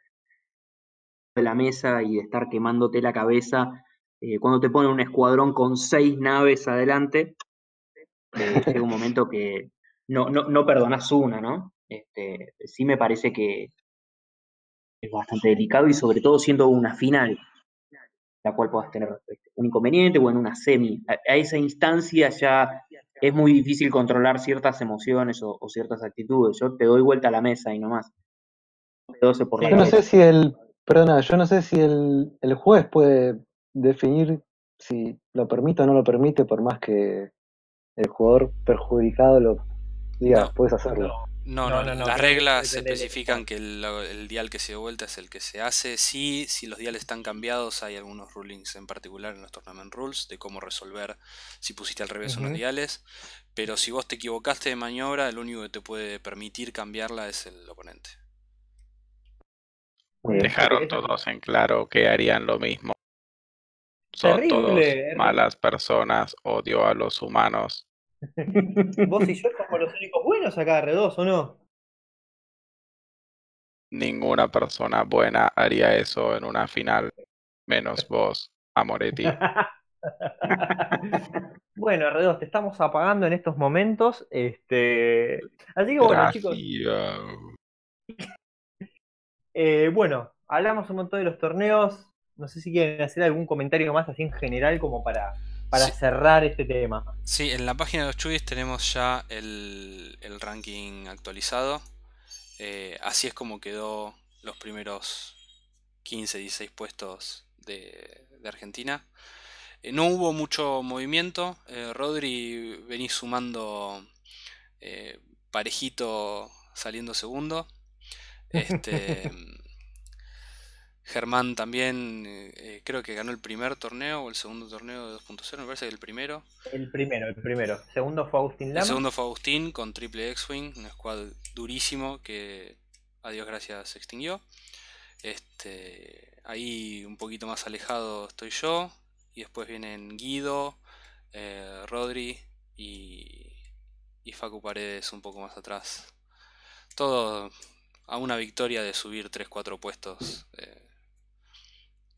de la mesa y de estar quemándote la cabeza, eh, cuando te ponen un escuadrón con seis naves adelante, eh, llega un momento que no, no, no perdonas una, ¿no? Este, sí me parece que es bastante delicado y sobre todo siendo una final, la cual puedas tener este, un inconveniente o en una semi. A, esa instancia ya es muy difícil controlar ciertas emociones o, ciertas actitudes. Yo te doy vuelta a la mesa y no más. yo no sé si el, perdona, yo no sé si el, el juez puede definir si lo permite o no lo permite, por más que el jugador perjudicado lo diga, puedes hacerlo. No, no, no, las reglas especifican que el, dial que se dio vuelta es el que se hace. Sí, si los diales están cambiados, hay algunos rulings en particular en los tournament rules de cómo resolver si pusiste al revés unos diales. Pero si vos te equivocaste de maniobra, el único que te puede permitir cambiarla es el oponente. Dejaron todos en claro que harían lo mismo. Son todos malas personas, odio a los humanos. Vos y yo somos los únicos buenos acá, Redos, ¿o no? Ninguna persona buena haría eso en una final, menos vos, Amoretti. bueno, Redos, te estamos apagando en estos momentos. Este... Así que bueno, chicos. Eh, bueno, hablamos un montón de los torneos. No sé si quieren hacer algún comentario más así en general como para para cerrar este tema. Sí, en la página de los Chubis tenemos ya el, ranking actualizado. Eh, así es como quedó los primeros 15, 16 puestos de, Argentina. Eh, no hubo mucho movimiento. Eh, Rodri venís sumando eh, parejito saliendo segundo. Este, Germán también eh, creo que ganó el primer torneo o el segundo torneo de 2.0, me parece que el primero. El primero, el primero. Segundo fue Agustín Lama. El segundo fue Agustín con triple X-Wing, un squad durísimo que a Dios gracias se extinguió. Este, ahí un poquito más alejado estoy yo. Y después vienen Guido, eh, Rodri y, y Facu Paredes un poco más atrás. Todo a una victoria de subir 3-4 puestos eh,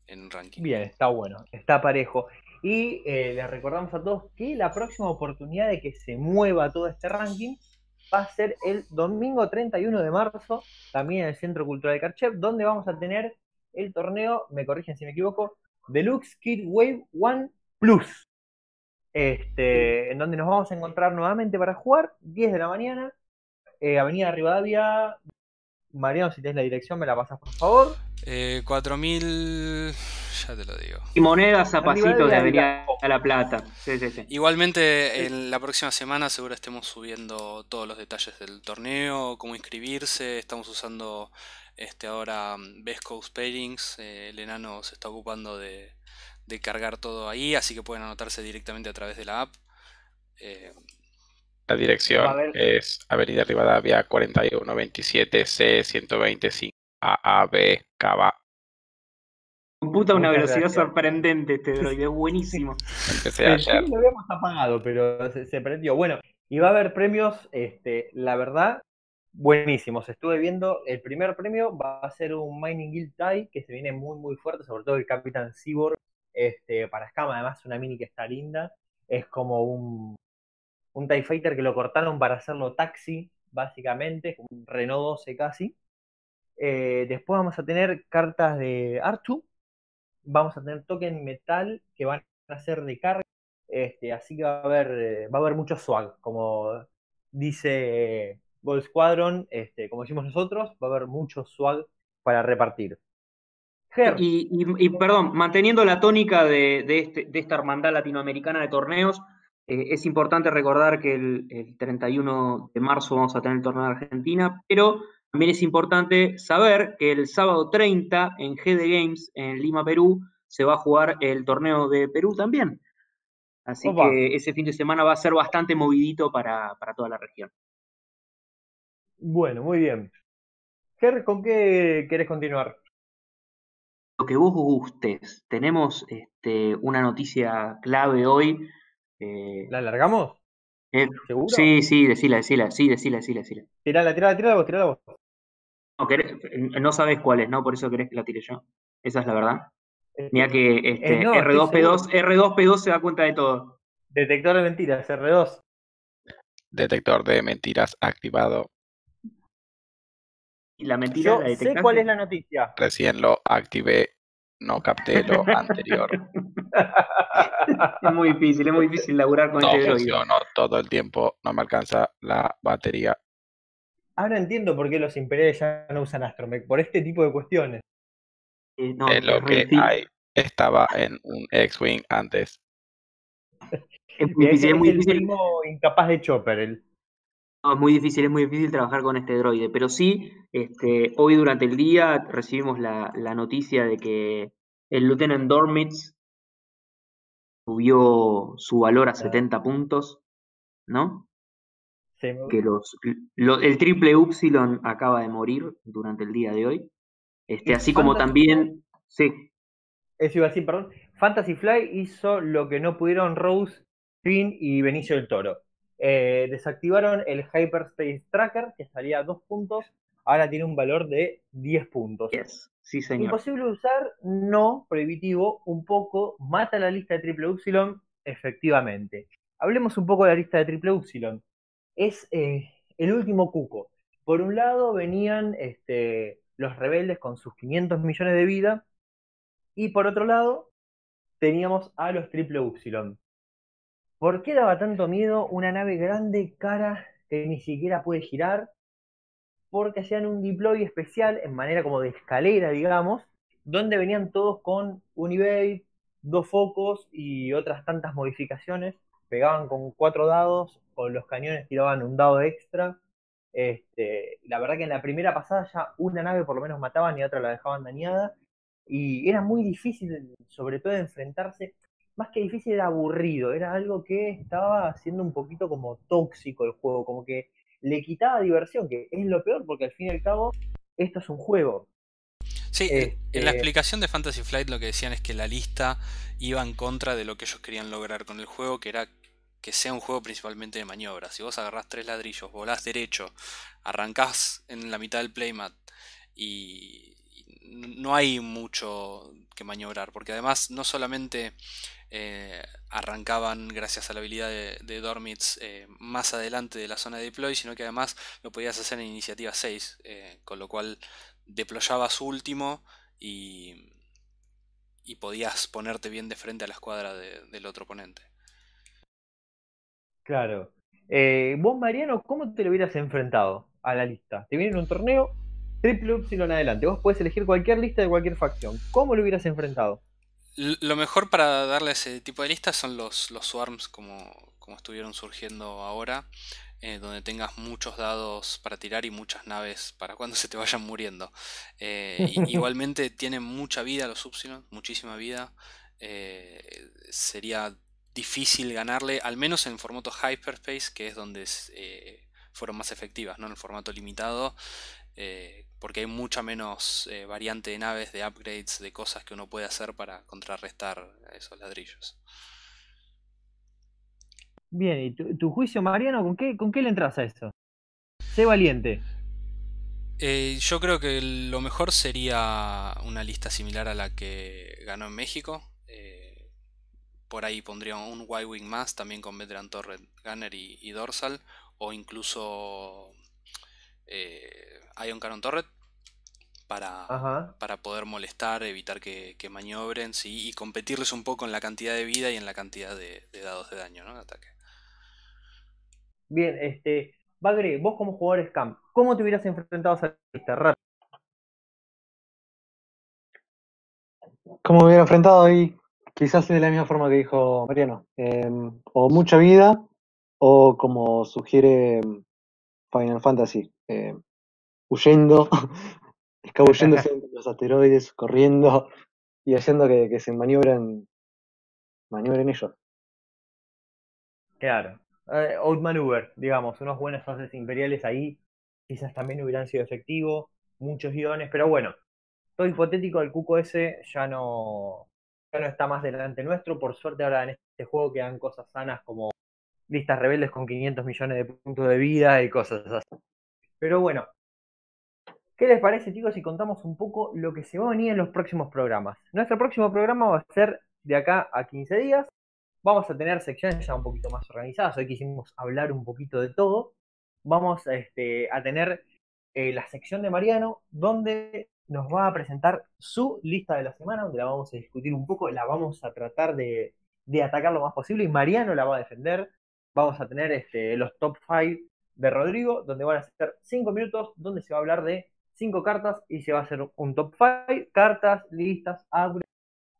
en ranking. Bien, está bueno, está parejo. Y eh, les recordamos a todos que la próxima oportunidad de que se mueva todo este ranking va a ser el domingo 31 de marzo, también en el Centro Cultural de Karchev, donde vamos a tener el torneo, me corrigen si me equivoco, Deluxe Kid Wave One Plus. Este, en donde nos vamos a encontrar nuevamente para jugar, 10 de la mañana, eh, Avenida Rivadavia. Mariano, si tenés la dirección, me la pasas por favor. Eh, 4000, ya te lo digo. Y monedas a Arriba pasito de Avenida La Plata. Sí, sí, sí. Igualmente, en la próxima semana seguro estemos subiendo todos los detalles del torneo, cómo inscribirse. Estamos usando este ahora mm, Best Coast Pairings. eh, el enano se está ocupando de, de cargar todo ahí, así que pueden anotarse directamente a través de la app. Eh, La dirección a es Avenida Rivadavia 4127 C 125 AAB Cava. Computa una Muchas velocidad gracias. sorprendente este droide, es buenísimo. Empecé ayer. lo habíamos apagado, pero se, se prendió. Bueno, y va a haber premios, este, la verdad, buenísimos. Estuve viendo, el primer premio va a ser un Mining Guild TIE que se viene muy, muy fuerte, sobre todo el Capitán Cyborg este, para Scama. Además, una mini que está linda. Es como un, un TIE Fighter que lo cortaron para hacerlo taxi, básicamente, un Renault 12 casi. Eh, después vamos a tener cartas de Artu. Vamos a tener token metal que van a ser de carga. Este, así que va a haber, eh, va a haber mucho swag, como dice Gold Squadron, este, como decimos nosotros, va a haber mucho swag para repartir. Y, y- y, perdón, manteniendo la tónica de, de este- de esta hermandad latinoamericana de torneos, eh, es importante recordar que el, el 31 de marzo vamos a tener el torneo de Argentina, pero también es importante saber que el sábado 30 en GD Games en Lima, Perú, se va a jugar el torneo de Perú también. Así Opa. que ese fin de semana va a ser bastante movidito para, para toda la región. bueno, muy bien. Ger, ¿con qué querés continuar? Lo que vos gustes. Tenemos este, una noticia clave hoy. Eh, ¿La alargamos? eh, ¿Seguro? Sí, sí, decila, decila, sí, decila, decila, decila. Tirala, tirala, tirala vos, tirala vos. No, querés- no sabes cuál es, ¿no? Por eso querés que la tire yo. Esa es la verdad. Mira que este, Eh, no, estoy R2P2, R2P2 se da cuenta de todo. Detector de mentiras, R2. Detector de mentiras activado. Y la mentira Yo la sé cuál es la noticia. Recién lo activé. No capté lo anterior. Es muy difícil, es muy difícil laburar con No este droide. funcionó todo el tiempo. No me alcanza la batería. Ahora entiendo por qué los imperiales ya no usan Astromech, por este tipo de cuestiones. Eh, no, Es lo que difícil. hay. Estaba en un X-Wing antes. es muy Es, difícil, es es muy el primo incapaz de Chopper. el- No, es muy difícil, es muy difícil trabajar con este droide, pero sí, este, hoy durante el día recibimos la, la noticia de que el Lieutenant Dormitz subió su valor a 70 puntos, ¿no? Que los, lo- el triple Upsilon acaba de morir durante el día de hoy. Este, así como Fantasy también, sí, Eso iba a decir, perdón. Fantasy Fly hizo lo que no pudieron Rose, Finn y Benicio del Toro. Eh, desactivaron el Hyperspace Tracker, que salía a 2 puntos. Ahora tiene un valor de 10 puntos. yes, sí señor. Imposible usar, no, prohibitivo, un poco, mata la lista de triple Upsilon, efectivamente. Hablemos un poco de la lista de triple Upsilon. Es eh, el último cuco. Por un lado venían este, los rebeldes con sus 500 millones de vida, y por otro lado teníamos a los triple Upsilon. ¿Por qué daba tanto miedo una nave grande, cara, que ni siquiera puede girar? porque hacían un deploy especial en manera como de escalera, digamos, donde venían todos con un eBay, dos focos y otras tantas modificaciones. Pegaban con cuatro dados, con los cañones tiraban un dado extra. Este, la verdad que en la primera pasada ya una nave por lo menos mataban y otra la dejaban dañada. Y era muy difícil, sobre todo, enfrentarse. Más que difícil, era aburrido. Era algo que estaba haciendo un poquito como tóxico el juego. Como que le quitaba diversión, que es lo peor porque al fin y al cabo esto es un juego. Sí, en la este explicación de Fantasy Flight lo que decían es que la lista iba en contra de lo que ellos querían lograr con el juego, que era que sea un juego principalmente de maniobra. Si vos agarrás tres ladrillos, volás derecho, arrancás en la mitad del playmat y no hay mucho que maniobrar, porque además no solamente eh, arrancaban gracias a la habilidad de, de Dormitz eh, más adelante de la zona de deploy, sino que además lo podías hacer en iniciativa 6, eh, con lo cual deployabas último y, y podías ponerte bien de frente a la escuadra del otro oponente. Claro. vos, Mariano, ¿cómo te lo hubieras enfrentado a la lista? Te viene un torneo, triple en adelante. Vos podés elegir cualquier lista de cualquier facción. ¿Cómo lo hubieras enfrentado? Lo mejor para darle ese tipo de listas son los, los swarms como, como estuvieron surgiendo ahora, eh, donde tengas muchos dados para tirar y muchas naves para cuando se te vayan muriendo. Eh, igualmente tienen mucha vida los Upsilon, muchísima vida. Eh, sería difícil ganarle, al menos en formato Hyperspace, que es donde fueron más efectivas, ¿no? En el formato limitado eh, porque hay mucha menos eh, variante de naves, de upgrades, de cosas que uno puede hacer para contrarrestar esos ladrillos. Bien, ¿y tu, juicio, Mariano, ¿con qué, con qué le entras a eso? Sé valiente. Eh, yo creo que lo mejor sería una lista similar a la que ganó en México. por ahí pondría un Y-Wing más, también con Veteran Torre, Gunner y, Dorsal. O incluso Ion Canon Torret para, para poder molestar, evitar que, maniobren ¿sí? y competirles un poco en la cantidad de vida y en la cantidad de, dados de daño, ¿no? De ataque. Bien, este. Bagre, vos como jugador Scam, ¿cómo te hubieras enfrentado a esa lista? Rápido. ¿Cómo me hubiera enfrentado ahí? Quizás de la misma forma que dijo Mariano. Em, o mucha vida, o como sugiere em, Final Fantasy. Em, huyendo, escabulléndose entre los asteroides, corriendo y haciendo que, se maniobren, maniobren ellos. Claro. Eh, outmaneuver, digamos, unos buenos fases imperiales ahí quizás también hubieran sido efectivos, muchos guiones, pero bueno, todo hipotético, el Cuco ese ya no, ya no está más delante nuestro, por suerte ahora en este juego quedan cosas sanas como listas rebeldes con 500 millones de puntos de vida y cosas así. Pero bueno, ¿Qué les parece, chicos, si contamos un poco lo que se va a venir en los próximos programas? Nuestro próximo programa va a ser de acá a 15 días. Vamos a tener secciones ya un poquito más organizadas. Hoy quisimos hablar un poquito de todo. Vamos este, a tener eh, la sección de Mariano, donde nos va a presentar su lista de la semana, donde la vamos a discutir un poco, la vamos a tratar de, atacar lo más posible y Mariano la va a defender. Vamos a tener este, los top 5 de Rodrigo, donde van a ser 5 minutos, donde se va a hablar de cinco cartas y se va a hacer un top 5, cartas, listas,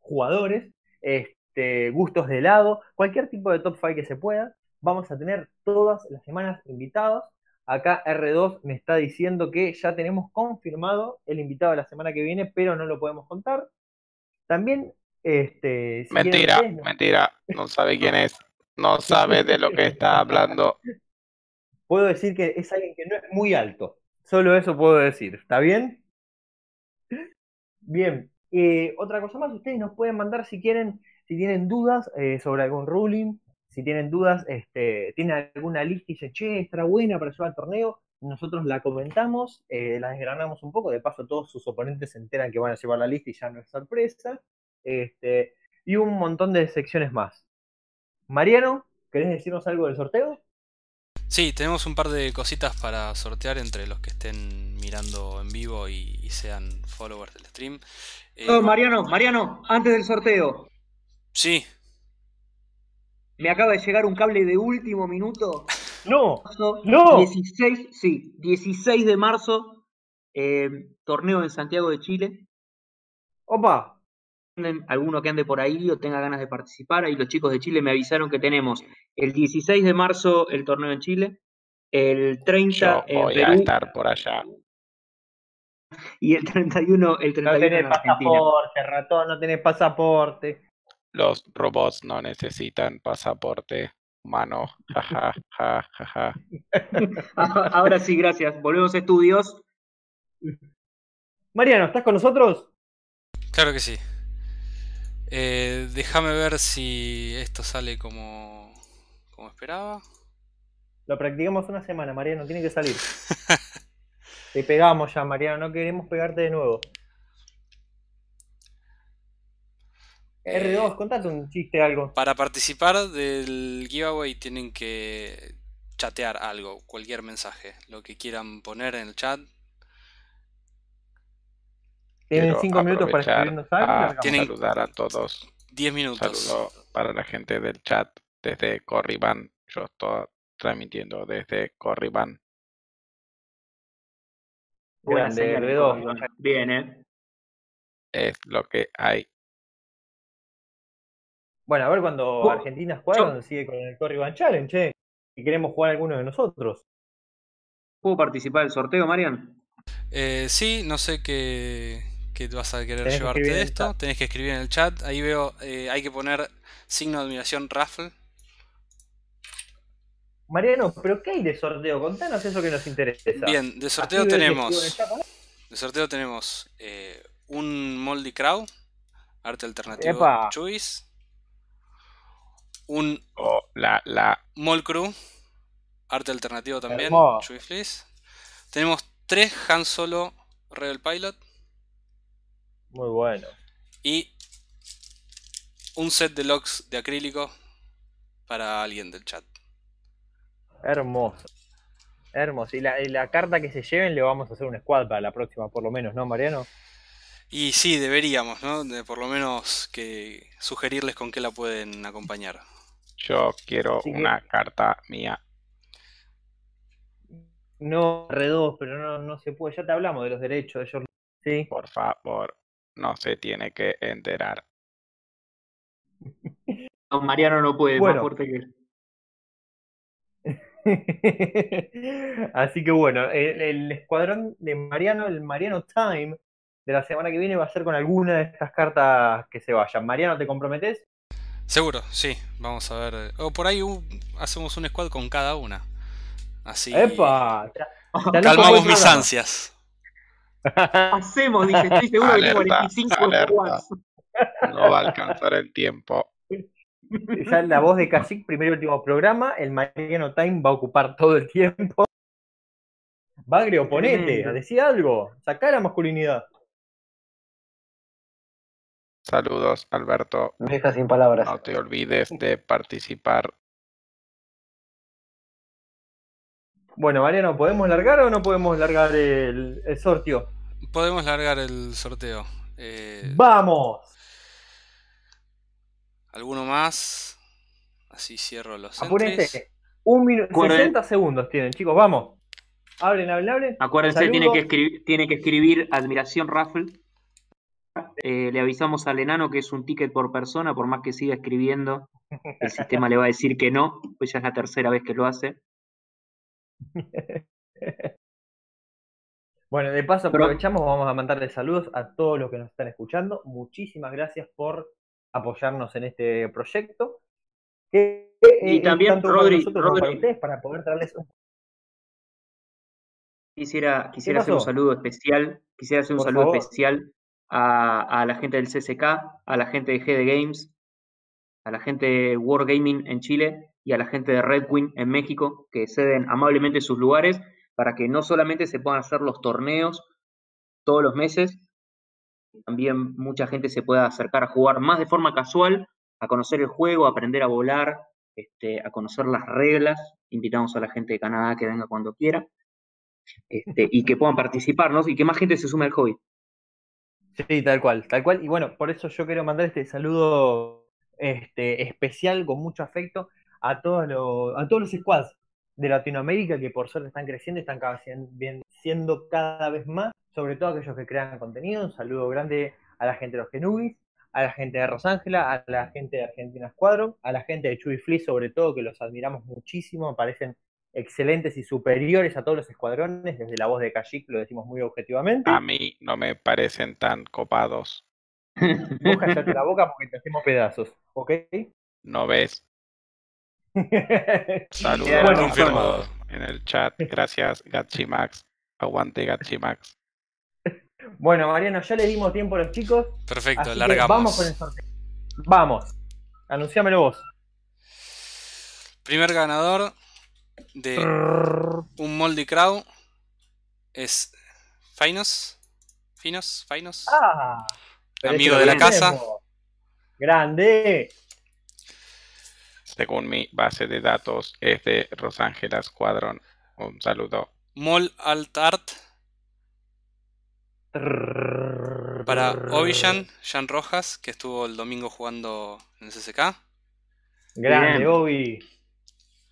jugadores, este, gustos de helado, cualquier tipo de top 5 que se pueda. Vamos a tener todas las semanas invitados. Acá R2 me está diciendo que ya tenemos confirmado el invitado de la semana que viene, pero no lo podemos contar. También, este. mentira, mentira, no sabe quién es, no sabe de lo que está hablando. Puedo decir que es alguien que no es muy alto. Solo eso puedo decir. ¿Está bien? Bien. Eh, otra cosa más, ustedes nos pueden mandar si quieren, si tienen dudas eh, sobre algún ruling, si tienen dudas, este, tienen alguna lista y dicen, che, está buena para llevar al torneo, nosotros la comentamos, eh, la desgranamos un poco, de paso todos sus oponentes se enteran que van a llevar la lista y ya no es sorpresa, este, y un montón de secciones más. Mariano, ¿querés decirnos algo del sorteo? Sí, tenemos un par de cositas para sortear entre los que estén mirando en vivo y, sean followers del stream. Eh, no, Mariano, Mariano, antes del sorteo. Sí. Me acaba de llegar un cable de último minuto. No, no. 16, sí, 16 de marzo, eh, torneo en Santiago de Chile. Opa. Alguno que ande por ahí o tenga ganas de participar. Ahí los chicos de Chile me avisaron que tenemos el 16 de marzo el torneo en Chile, el 30 Yo en voy Perú a estar por allá. y el 31, el No 31 tenés en Argentina. pasaporte, ratón, no tenés pasaporte. Los robots no necesitan pasaporte humano. Ja, ja, ja, ja, ja. Ahora sí, gracias. Volvemos a estudios. Mariano, ¿estás con nosotros? Claro que sí. Eh, déjame ver si esto sale como, como esperaba. Lo practicamos una semana, Mariano, tiene que salir. Te pegamos ya, Mariano, no queremos pegarte de nuevo. R2, contate un chiste, algo. Para participar del giveaway tienen que chatear algo, cualquier mensaje, lo que quieran poner en el chat. Tienen 5 minutos para escribirnos algo. Tienen- saludar a todos. 10 minutos. Saludo para la gente del chat desde Corriban. Yo estoy transmitiendo desde Corriban. Grande, señal, R2. Iván. Bien, ¿eh? Es lo que hay. Bueno, a ver cuando Argentina juega, donde sigue con el Corriban Challenge, che. Y queremos jugar alguno de nosotros. ¿Puedo participar del sorteo, Marian? Eh, sí, no sé qué, qué vas a querer Tenés que llevarte de esto. Tenés que escribir en el chat. Ahí veo, eh, hay que poner signo de admiración raffle. Mariano, ¿pero qué hay de sorteo? Contanos eso que nos interesa. Bien, de sorteo que tenemos. De sorteo tenemos eh, un Moldy Crow, arte alternativo Epa. Choice. Un Oh, la, la. Mall Crew, arte alternativo también. Chewie Fleece. Tenemos tres Han Solo Rebel Pilot Muy bueno. y un set de locks de acrílico para alguien del chat. Hermoso. Hermoso. Y la, y la carta que se lleven le vamos a hacer un squad para la próxima, por lo menos, ¿no, Mariano? Y sí, deberíamos, ¿no? De por lo menos que sugerirles con qué la pueden acompañar. Yo quiero Así que- una carta mía. No, R2, pero no, no se puede. Ya te hablamos de los derechos de George. Sí. Por favor. No se tiene que enterar. No, Mariano no puede, Bueno. más fuerte que él. Así que bueno, el, el escuadrón de Mariano, el Mariano Time de la semana que viene va a ser con alguna de estas cartas que se vayan. Mariano, ¿te comprometes? Seguro, sí, vamos a ver. O por ahí hacemos un squad con cada una. Así ¡Epa! Calmamos mis ansias. Hacemos, dice, estoy seguro que tengo Alerta, 45 alerta. squads. No va a alcanzar el tiempo. Ya la voz de Kashyyyk, primer y último programa, el Mariano Time va a ocupar todo el tiempo. Bagre, oponete, decía algo, sacá la masculinidad. Saludos, Alberto. Me deja sin palabras. No te olvides de participar. Bueno, Mariano, ¿podemos largar o no podemos largar el, el sorteo? Podemos largar el sorteo. Eh, ¡Vamos! ¿Alguno más? Así cierro los. Apúrense. Un minuto, Acuérden- 60 segundos tienen, chicos, vamos. Hablen, hablen, hablen. Acuérdense, tiene que, escribir, tiene que escribir Admiración Raffle. Eh, le avisamos al enano que es un ticket por persona, por más que siga escribiendo, el sistema le va a decir que no, pues ya es la tercera vez que lo hace. Bueno, de paso aprovechamos, vamos a mandarle saludos a todos los que nos están escuchando. Muchísimas gracias por apoyarnos en este proyecto. Que, Y también, Rodri, para ustedes para poder traerles un Quisiera, quisiera hacer un saludo especial, quisiera hacer un Por saludo favor. especial a, a la gente del CCK, a la gente de GD Games, a la gente de Wargaming en Chile y a la gente de Red Wing en México, que ceden amablemente sus lugares para que no solamente se puedan hacer los torneos todos los meses, también mucha gente se pueda acercar a jugar más de forma casual, a conocer el juego, a aprender a volar, este, a conocer las reglas. Invitamos a la gente de Canadá que venga cuando quiera este, y que puedan participar, ¿no? Y que más gente se sume al hobby. Sí, tal cual, tal cual. Y bueno, por eso yo quiero mandar este saludo este, especial con mucho afecto a todos los, a todos los squads de Latinoamérica que por suerte están creciendo y están cada, siendo cada vez más, sobre todo aquellos que crean contenido. Un saludo grande a la gente de los Genubis, a la gente de Rosángela, a la gente de Argentina Squadron, a la gente de Chewy Flea sobre todo, que los admiramos muchísimo, me parecen excelentes y superiores a todos los escuadrones, desde la voz de Kajik lo decimos muy objetivamente. A mí no me parecen tan copados. Vos callate la boca porque te hacemos pedazos, ¿ok? ¿No ves? Saludos Bueno, confirmado. en el chat. Gracias, Gachimax. Aguante, Gachimax. Bueno, Mariano, ya le dimos tiempo a los chicos. Perfecto, así que largamos. vamos con el sorteo. Vamos. Anunciámelo vos. Primer ganador de un Moldy Crow es Finos. Finos, Finos. Ah, pero Amigo de la casa. Grande. Según mi base de datos, es de Rosángela Squadron. Un saludo. Mol Alt Art para Ovillan, Jan Rojas, que estuvo el domingo jugando en el CSK. Grande, Bien. Obi.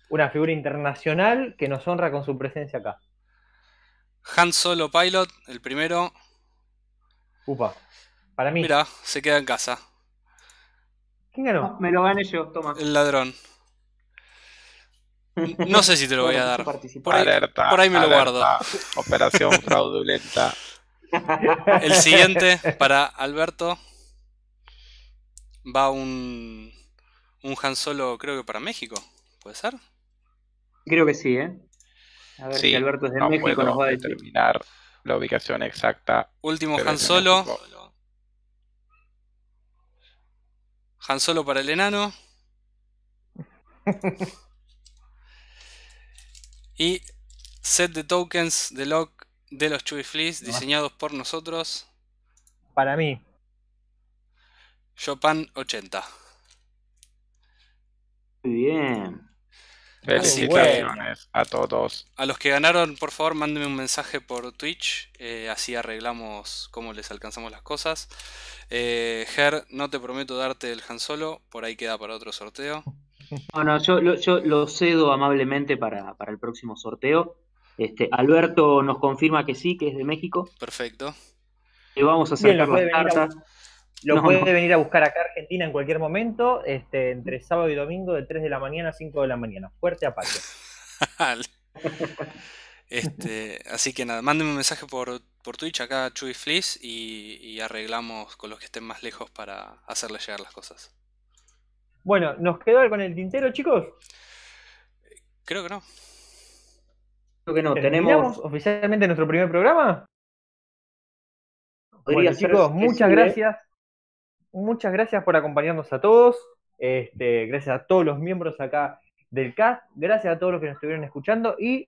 Una figura internacional que nos honra con su presencia acá. Han Solo Pilot, el primero. Upa. Para mí. Mira, se queda en casa. ¿Quién ganó? Me lo gané yo, toma. El ladrón. No sé si te lo voy a dar. Por ahí, alerta. por ahí me lo guardo. Operación fraudulenta. El siguiente para Alberto va un, un Han Solo, creo que para México. ¿Puede ser? Creo que sí, ¿eh? A ver Sí, si Alberto es de no México, puedo nos va a determinar la ubicación exacta. Último Han Solo. México. Han Solo para el enano. Y set de tokens de lock de los Chewy Fleas diseñados por nosotros. Para mí. Chopin 80. Muy bien. Felicitaciones a todos. A los que ganaron, por favor, mándenme un mensaje por Twitch. eh, así arreglamos cómo les alcanzamos las cosas. Eh, Ger, no te prometo darte el Han Solo. Por ahí queda para otro sorteo. No, no, yo, lo- yo lo cedo amablemente para, para el próximo sorteo. Este, Alberto nos confirma que sí, que es de México. Perfecto. Le vamos a acercar puede las venir cartas. Lo No, puede no. venir a buscar acá a Argentina en cualquier momento, este, entre sábado y domingo de 3 de la mañana a 5 de la mañana. Fuerte apache. este, así que nada, mándenme un mensaje por, por Twitch acá Fleas y, y arreglamos con los que estén más lejos para hacerles llegar las cosas. Bueno, ¿nos quedó algo en el tintero, chicos? Creo que no. Creo que no, ¿Terminamos tenemos. oficialmente nuestro primer programa? podría Bueno, chicos, muchas ¿eh? gracias. Muchas gracias por acompañarnos a todos. Este, gracias a todos los miembros acá del cast. Gracias a todos los que nos estuvieron escuchando. Y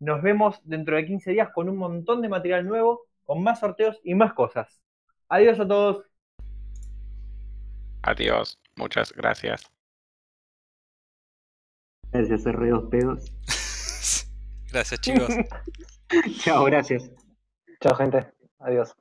nos vemos dentro de 15 días con un montón de material nuevo, con más sorteos y más cosas. Adiós a todos. Adiós. Muchas gracias. Gracias, R2 pedos. Gracias chicos. Chao, gracias. Chao, gente. Adiós.